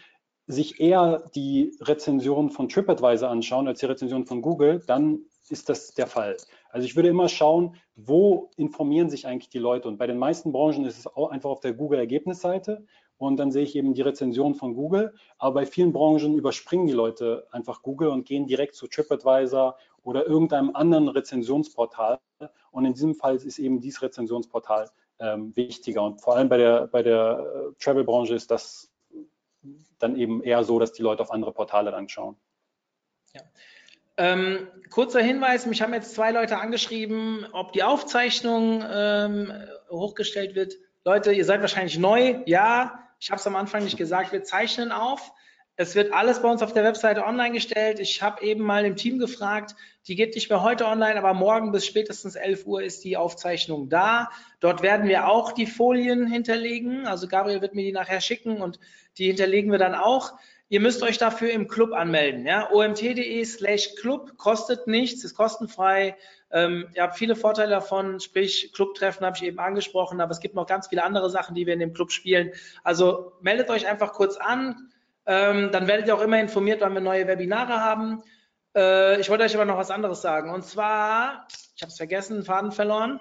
sich eher die Rezension von TripAdvisor anschauen als die Rezension von Google, dann ist das der Fall. Also ich würde immer schauen, wo informieren sich eigentlich die Leute. Und bei den meisten Branchen ist es auch einfach auf der Google-Ergebnisseite und dann sehe ich eben die Rezension von Google. Aber bei vielen Branchen überspringen die Leute einfach Google und gehen direkt zu TripAdvisor oder irgendeinem anderen Rezensionsportal. Und in diesem Fall ist eben dieses Rezensionsportal ähm, wichtiger. Und vor allem bei der, bei der äh, Travel-Branche ist das dann eben eher so, dass die Leute auf andere Portale dann schauen. Ja. Ähm, kurzer Hinweis, mich haben jetzt zwei Leute angeschrieben, ob die Aufzeichnung ähm, hochgestellt wird. Leute, ihr seid wahrscheinlich neu. Ja, ich habe es am Anfang nicht gesagt, wir zeichnen auf. Es wird alles bei uns auf der Webseite online gestellt. Ich habe eben mal im Team gefragt, die geht nicht mehr heute online, aber morgen bis spätestens 11 Uhr ist die Aufzeichnung da. Dort werden wir auch die Folien hinterlegen. Also Gabriel wird mir die nachher schicken und die hinterlegen wir dann auch. Ihr müsst euch dafür im Club anmelden. Ja? omt.de slash Club kostet nichts, ist kostenfrei. Ähm, ihr habt viele Vorteile davon, sprich Clubtreffen habe ich eben angesprochen, aber es gibt noch ganz viele andere Sachen, die wir in dem Club spielen. Also meldet euch einfach kurz an, ähm, dann werdet ihr auch immer informiert, wann wir neue Webinare haben. Äh, ich wollte euch aber noch was anderes sagen. Und zwar, ich habe es vergessen, Faden verloren.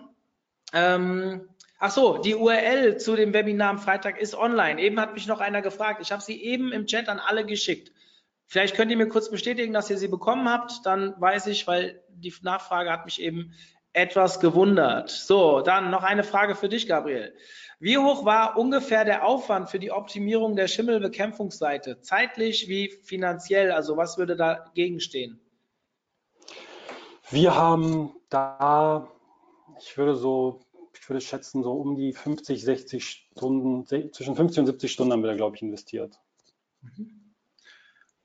Ähm, ach so, die URL zu dem Webinar am Freitag ist online. Eben hat mich noch einer gefragt. Ich habe sie eben im Chat an alle geschickt. Vielleicht könnt ihr mir kurz bestätigen, dass ihr sie bekommen habt. Dann weiß ich, weil die Nachfrage hat mich eben etwas gewundert. So, dann noch eine Frage für dich, Gabriel. Wie hoch war ungefähr der Aufwand für die Optimierung der Schimmelbekämpfungsseite? Zeitlich wie finanziell? Also was würde dagegen stehen? Wir haben da, ich würde so, ich würde schätzen, so um die 50, 60 Stunden, zwischen 50 und 70 Stunden haben wir da, glaube ich, investiert. Mhm.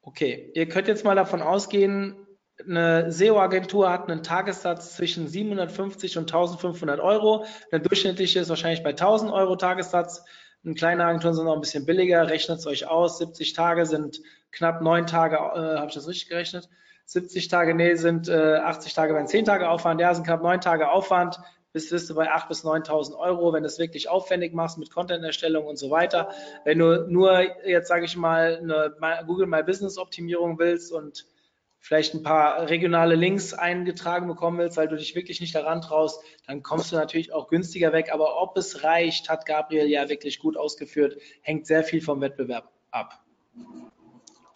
Okay, ihr könnt jetzt mal davon ausgehen, eine SEO-Agentur hat einen Tagessatz zwischen 750 und 1500 Euro. Eine durchschnittliche ist wahrscheinlich bei 1000 Euro Tagessatz. Eine kleine Agenturen sind noch ein bisschen billiger. Rechnet es euch aus. 70 Tage sind knapp neun Tage. Äh, Habe ich das richtig gerechnet? 70 Tage, nee, sind äh, 80 Tage bei 10 Tage Aufwand. Ja, sind knapp neun Tage Aufwand bist, bist du bei 8.000 bis 9.000 Euro, wenn du es wirklich aufwendig machst mit Content-Erstellung und so weiter. Wenn du nur jetzt, sage ich mal, eine Google My Business Optimierung willst und vielleicht ein paar regionale Links eingetragen bekommen willst, weil du dich wirklich nicht daran traust, dann kommst du natürlich auch günstiger weg. Aber ob es reicht, hat Gabriel ja wirklich gut ausgeführt, hängt sehr viel vom Wettbewerb ab.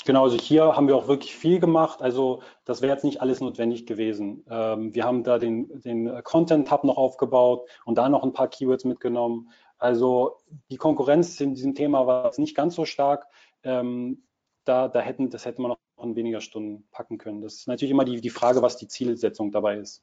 Genau, also hier haben wir auch wirklich viel gemacht. Also das wäre jetzt nicht alles notwendig gewesen. Ähm, wir haben da den, den Content-Hub noch aufgebaut und da noch ein paar Keywords mitgenommen. Also die Konkurrenz in diesem Thema war jetzt nicht ganz so stark. Ähm, da, da hätten, das hätte man noch in weniger Stunden packen können. Das ist natürlich immer die, die Frage, was die Zielsetzung dabei ist.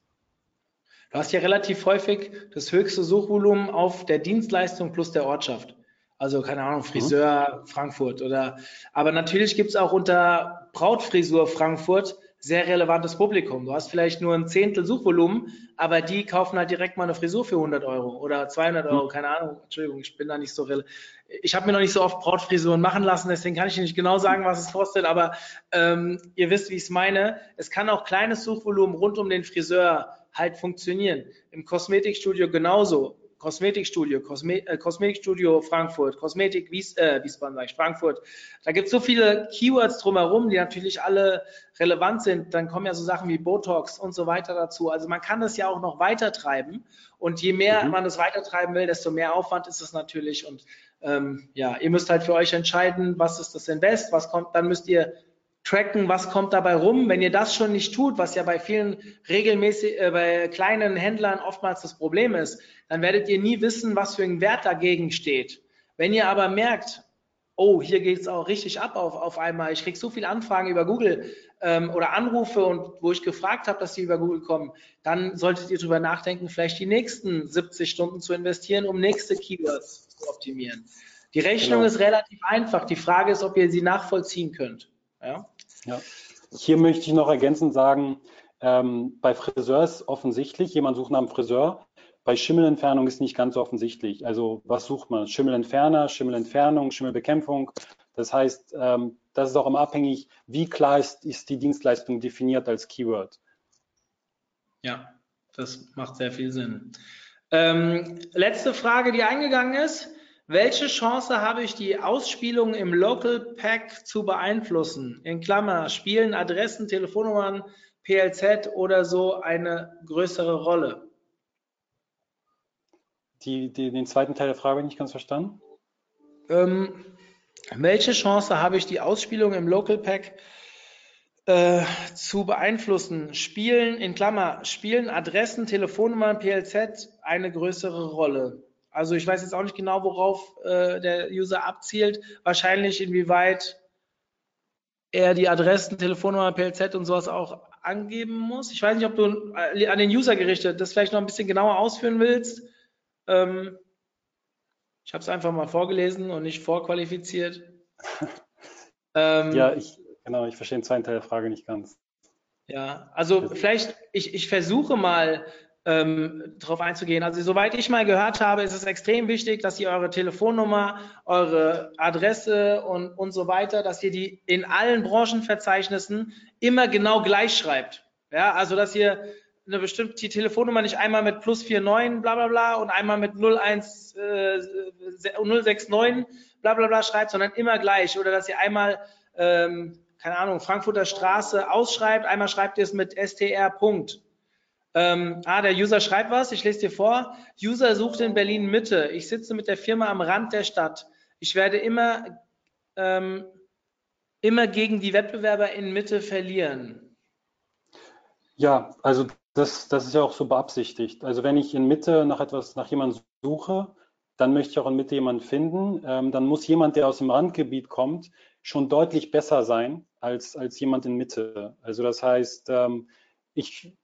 Du hast ja relativ häufig das höchste Suchvolumen auf der Dienstleistung plus der Ortschaft. Also keine Ahnung, Friseur mhm. Frankfurt oder aber natürlich gibt es auch unter Brautfrisur Frankfurt sehr relevantes Publikum. Du hast vielleicht nur ein Zehntel Suchvolumen, aber die kaufen halt direkt mal eine Frisur für 100 Euro oder 200 Euro, hm. keine Ahnung. Entschuldigung, ich bin da nicht so Ich habe mir noch nicht so oft Brautfrisuren machen lassen, deswegen kann ich nicht genau sagen, was es kostet, aber ähm, ihr wisst, wie ich es meine. Es kann auch kleines Suchvolumen rund um den Friseur halt funktionieren. Im Kosmetikstudio genauso. Kosmetikstudio, Kosme äh, Kosmetikstudio Frankfurt, Kosmetik Wies, äh, Wiesbaden, Frankfurt. Da gibt es so viele Keywords drumherum, die natürlich alle relevant sind. Dann kommen ja so Sachen wie Botox und so weiter dazu. Also man kann das ja auch noch weiter treiben. Und je mehr mhm. man das weitertreiben will, desto mehr Aufwand ist es natürlich. Und ähm, ja, ihr müsst halt für euch entscheiden, was ist das Invest, was kommt, dann müsst ihr tracken, was kommt dabei rum. Wenn ihr das schon nicht tut, was ja bei vielen regelmäßig, äh, bei kleinen Händlern oftmals das Problem ist, dann werdet ihr nie wissen, was für ein Wert dagegen steht. Wenn ihr aber merkt, oh, hier geht es auch richtig ab auf, auf einmal, ich kriege so viele Anfragen über Google ähm, oder Anrufe und wo ich gefragt habe, dass sie über Google kommen, dann solltet ihr darüber nachdenken, vielleicht die nächsten 70 Stunden zu investieren, um nächste Keywords zu optimieren. Die Rechnung genau. ist relativ einfach. Die Frage ist, ob ihr sie nachvollziehen könnt. Ja? Ja. Hier möchte ich noch ergänzend sagen, ähm, bei Friseurs offensichtlich, jemand sucht nach einem Friseur. Bei Schimmelentfernung ist nicht ganz offensichtlich. Also was sucht man? Schimmelentferner, Schimmelentfernung, Schimmelbekämpfung. Das heißt, ähm, das ist auch immer abhängig, wie klar ist, ist die Dienstleistung definiert als Keyword. Ja, das macht sehr viel Sinn. Ähm, letzte Frage, die eingegangen ist. Welche Chance habe ich, die Ausspielung im Local Pack zu beeinflussen? In Klammer, spielen Adressen, Telefonnummern, PLZ oder so eine größere Rolle? Die, die, den zweiten Teil der Frage habe ich nicht ganz verstanden. Ähm, welche Chance habe ich, die Ausspielung im Local Pack äh, zu beeinflussen? Spielen, in Klammer, spielen Adressen, Telefonnummern, PLZ eine größere Rolle? Also ich weiß jetzt auch nicht genau, worauf äh, der User abzielt. Wahrscheinlich inwieweit er die Adressen, Telefonnummer, PLZ und sowas auch angeben muss. Ich weiß nicht, ob du an den User gerichtet das vielleicht noch ein bisschen genauer ausführen willst. Ähm, ich habe es einfach mal vorgelesen und nicht vorqualifiziert. ähm, ja, ich, genau, ich verstehe den zweiten Teil der Frage nicht ganz. Ja, also vielleicht, ich, ich versuche mal ähm, darauf einzugehen. Also soweit ich mal gehört habe, ist es extrem wichtig, dass ihr eure Telefonnummer, eure Adresse und, und so weiter, dass ihr die in allen Branchenverzeichnissen immer genau gleich schreibt. Ja, also dass ihr eine bestimmte Telefonnummer nicht einmal mit plus 49 bla bla bla und einmal mit 01 äh, 069 bla bla bla schreibt, sondern immer gleich. Oder dass ihr einmal, ähm, keine Ahnung, Frankfurter Straße ausschreibt, einmal schreibt ihr es mit str. Ähm, ah, der User schreibt was, ich lese dir vor. User sucht in Berlin Mitte. Ich sitze mit der Firma am Rand der Stadt. Ich werde immer, ähm, immer gegen die Wettbewerber in Mitte verlieren. Ja, also das, das ist ja auch so beabsichtigt. Also wenn ich in Mitte nach etwas, nach jemandem suche, dann möchte ich auch in Mitte jemanden finden. Ähm, dann muss jemand, der aus dem Randgebiet kommt, schon deutlich besser sein als, als jemand in Mitte. Also das heißt, ähm, ich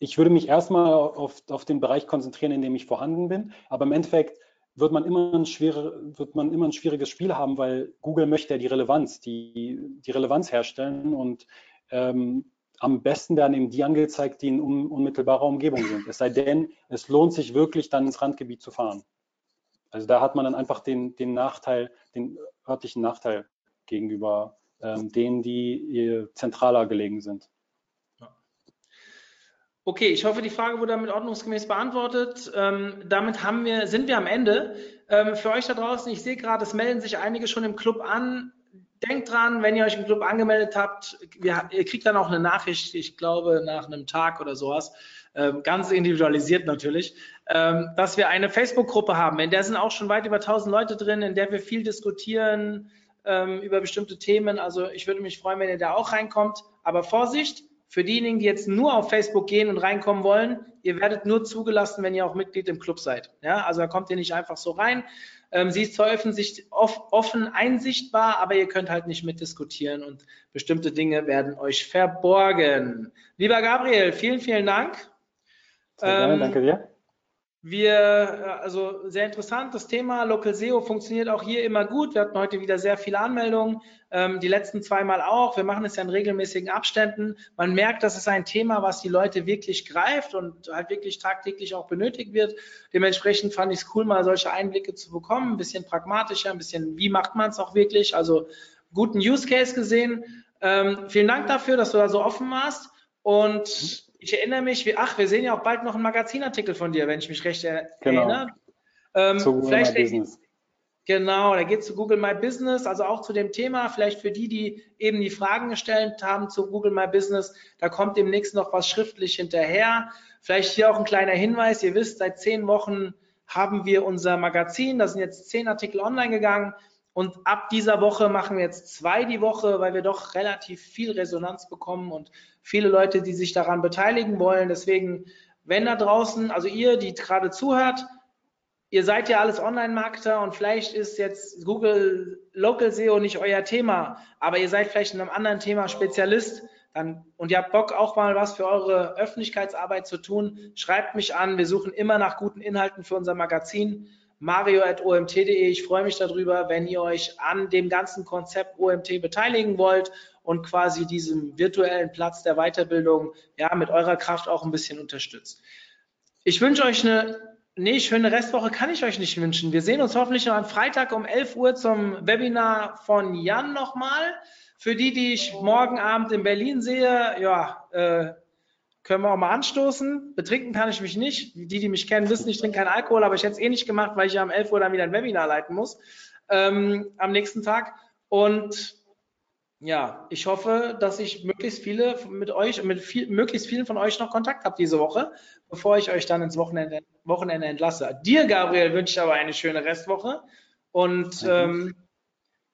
ich würde mich erstmal auf, auf den Bereich konzentrieren, in dem ich vorhanden bin. Aber im Endeffekt wird man immer ein, schwere, wird man immer ein schwieriges Spiel haben, weil Google möchte ja die Relevanz, die, die Relevanz herstellen und ähm, am besten werden eben die angezeigt, die in un, unmittelbarer Umgebung sind. Es sei denn, es lohnt sich wirklich dann ins Randgebiet zu fahren. Also da hat man dann einfach den, den Nachteil, den örtlichen Nachteil gegenüber ähm, denen, die zentraler gelegen sind. Okay, ich hoffe, die Frage wurde damit ordnungsgemäß beantwortet. Ähm, damit haben wir, sind wir am Ende. Ähm, für euch da draußen, ich sehe gerade, es melden sich einige schon im Club an. Denkt dran, wenn ihr euch im Club angemeldet habt, wir, ihr kriegt dann auch eine Nachricht, ich glaube, nach einem Tag oder sowas, ähm, ganz individualisiert natürlich, ähm, dass wir eine Facebook-Gruppe haben. In der sind auch schon weit über 1000 Leute drin, in der wir viel diskutieren ähm, über bestimmte Themen. Also ich würde mich freuen, wenn ihr da auch reinkommt. Aber Vorsicht, für diejenigen, die jetzt nur auf Facebook gehen und reinkommen wollen, ihr werdet nur zugelassen, wenn ihr auch Mitglied im Club seid. Ja, also da kommt ihr nicht einfach so rein. Ähm, sie ist zwar offen einsichtbar, aber ihr könnt halt nicht mitdiskutieren und bestimmte Dinge werden euch verborgen. Lieber Gabriel, vielen, vielen Dank. Sehr gerne, ähm, danke dir. Wir, äh, also sehr interessant, das Thema Local SEO funktioniert auch hier immer gut. Wir hatten heute wieder sehr viele Anmeldungen, ähm, die letzten zweimal auch. Wir machen es ja in regelmäßigen Abständen. Man merkt, das ist ein Thema, was die Leute wirklich greift und halt wirklich tagtäglich auch benötigt wird. Dementsprechend fand ich es cool, mal solche Einblicke zu bekommen, ein bisschen pragmatischer, ein bisschen, wie macht man es auch wirklich? Also guten Use Case gesehen. Ähm, vielen Dank dafür, dass du da so offen warst. Und ich erinnere mich, wie, ach, wir sehen ja auch bald noch einen Magazinartikel von dir, wenn ich mich recht genau. erinnere. Ähm, zu Google My Business. Genau, da geht es zu Google My Business, also auch zu dem Thema, vielleicht für die, die eben die Fragen gestellt haben zu Google My Business, da kommt demnächst noch was schriftlich hinterher. Vielleicht hier auch ein kleiner Hinweis, ihr wisst, seit zehn Wochen haben wir unser Magazin, da sind jetzt zehn Artikel online gegangen. Und ab dieser Woche machen wir jetzt zwei die Woche, weil wir doch relativ viel Resonanz bekommen und viele Leute, die sich daran beteiligen wollen. Deswegen, wenn da draußen, also ihr, die gerade zuhört, ihr seid ja alles Online-Marketer und vielleicht ist jetzt Google Local SEO nicht euer Thema, aber ihr seid vielleicht in einem anderen Thema Spezialist dann, und ihr habt Bock auch mal was für eure Öffentlichkeitsarbeit zu tun, schreibt mich an. Wir suchen immer nach guten Inhalten für unser Magazin mario.omt.de. Ich freue mich darüber, wenn ihr euch an dem ganzen Konzept OMT beteiligen wollt und quasi diesem virtuellen Platz der Weiterbildung ja mit eurer Kraft auch ein bisschen unterstützt. Ich wünsche euch eine Nee, schöne Restwoche kann ich euch nicht wünschen. Wir sehen uns hoffentlich noch am Freitag um 11 Uhr zum Webinar von Jan nochmal. Für die, die ich morgen Abend in Berlin sehe, ja, äh, können wir auch mal anstoßen. Betrinken kann ich mich nicht. Die, die mich kennen, wissen, ich trinke keinen Alkohol, aber ich hätte es eh nicht gemacht, weil ich ja um 11 Uhr dann wieder ein Webinar leiten muss ähm, am nächsten Tag. Und ja, ich hoffe, dass ich möglichst viele mit euch, mit viel, möglichst vielen von euch noch Kontakt habe diese Woche, bevor ich euch dann ins Wochenende, Wochenende entlasse. Dir, Gabriel, wünsche ich aber eine schöne Restwoche. Und ähm,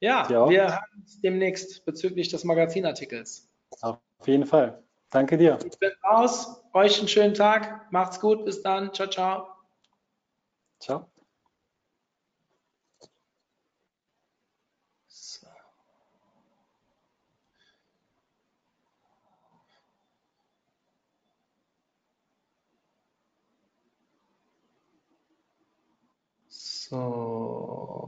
ja, ja, wir hören uns demnächst bezüglich des Magazinartikels. Auf jeden Fall. Danke dir. Ich bin raus. Euch einen schönen Tag. Macht's gut. Bis dann. Ciao, ciao. Ciao. So.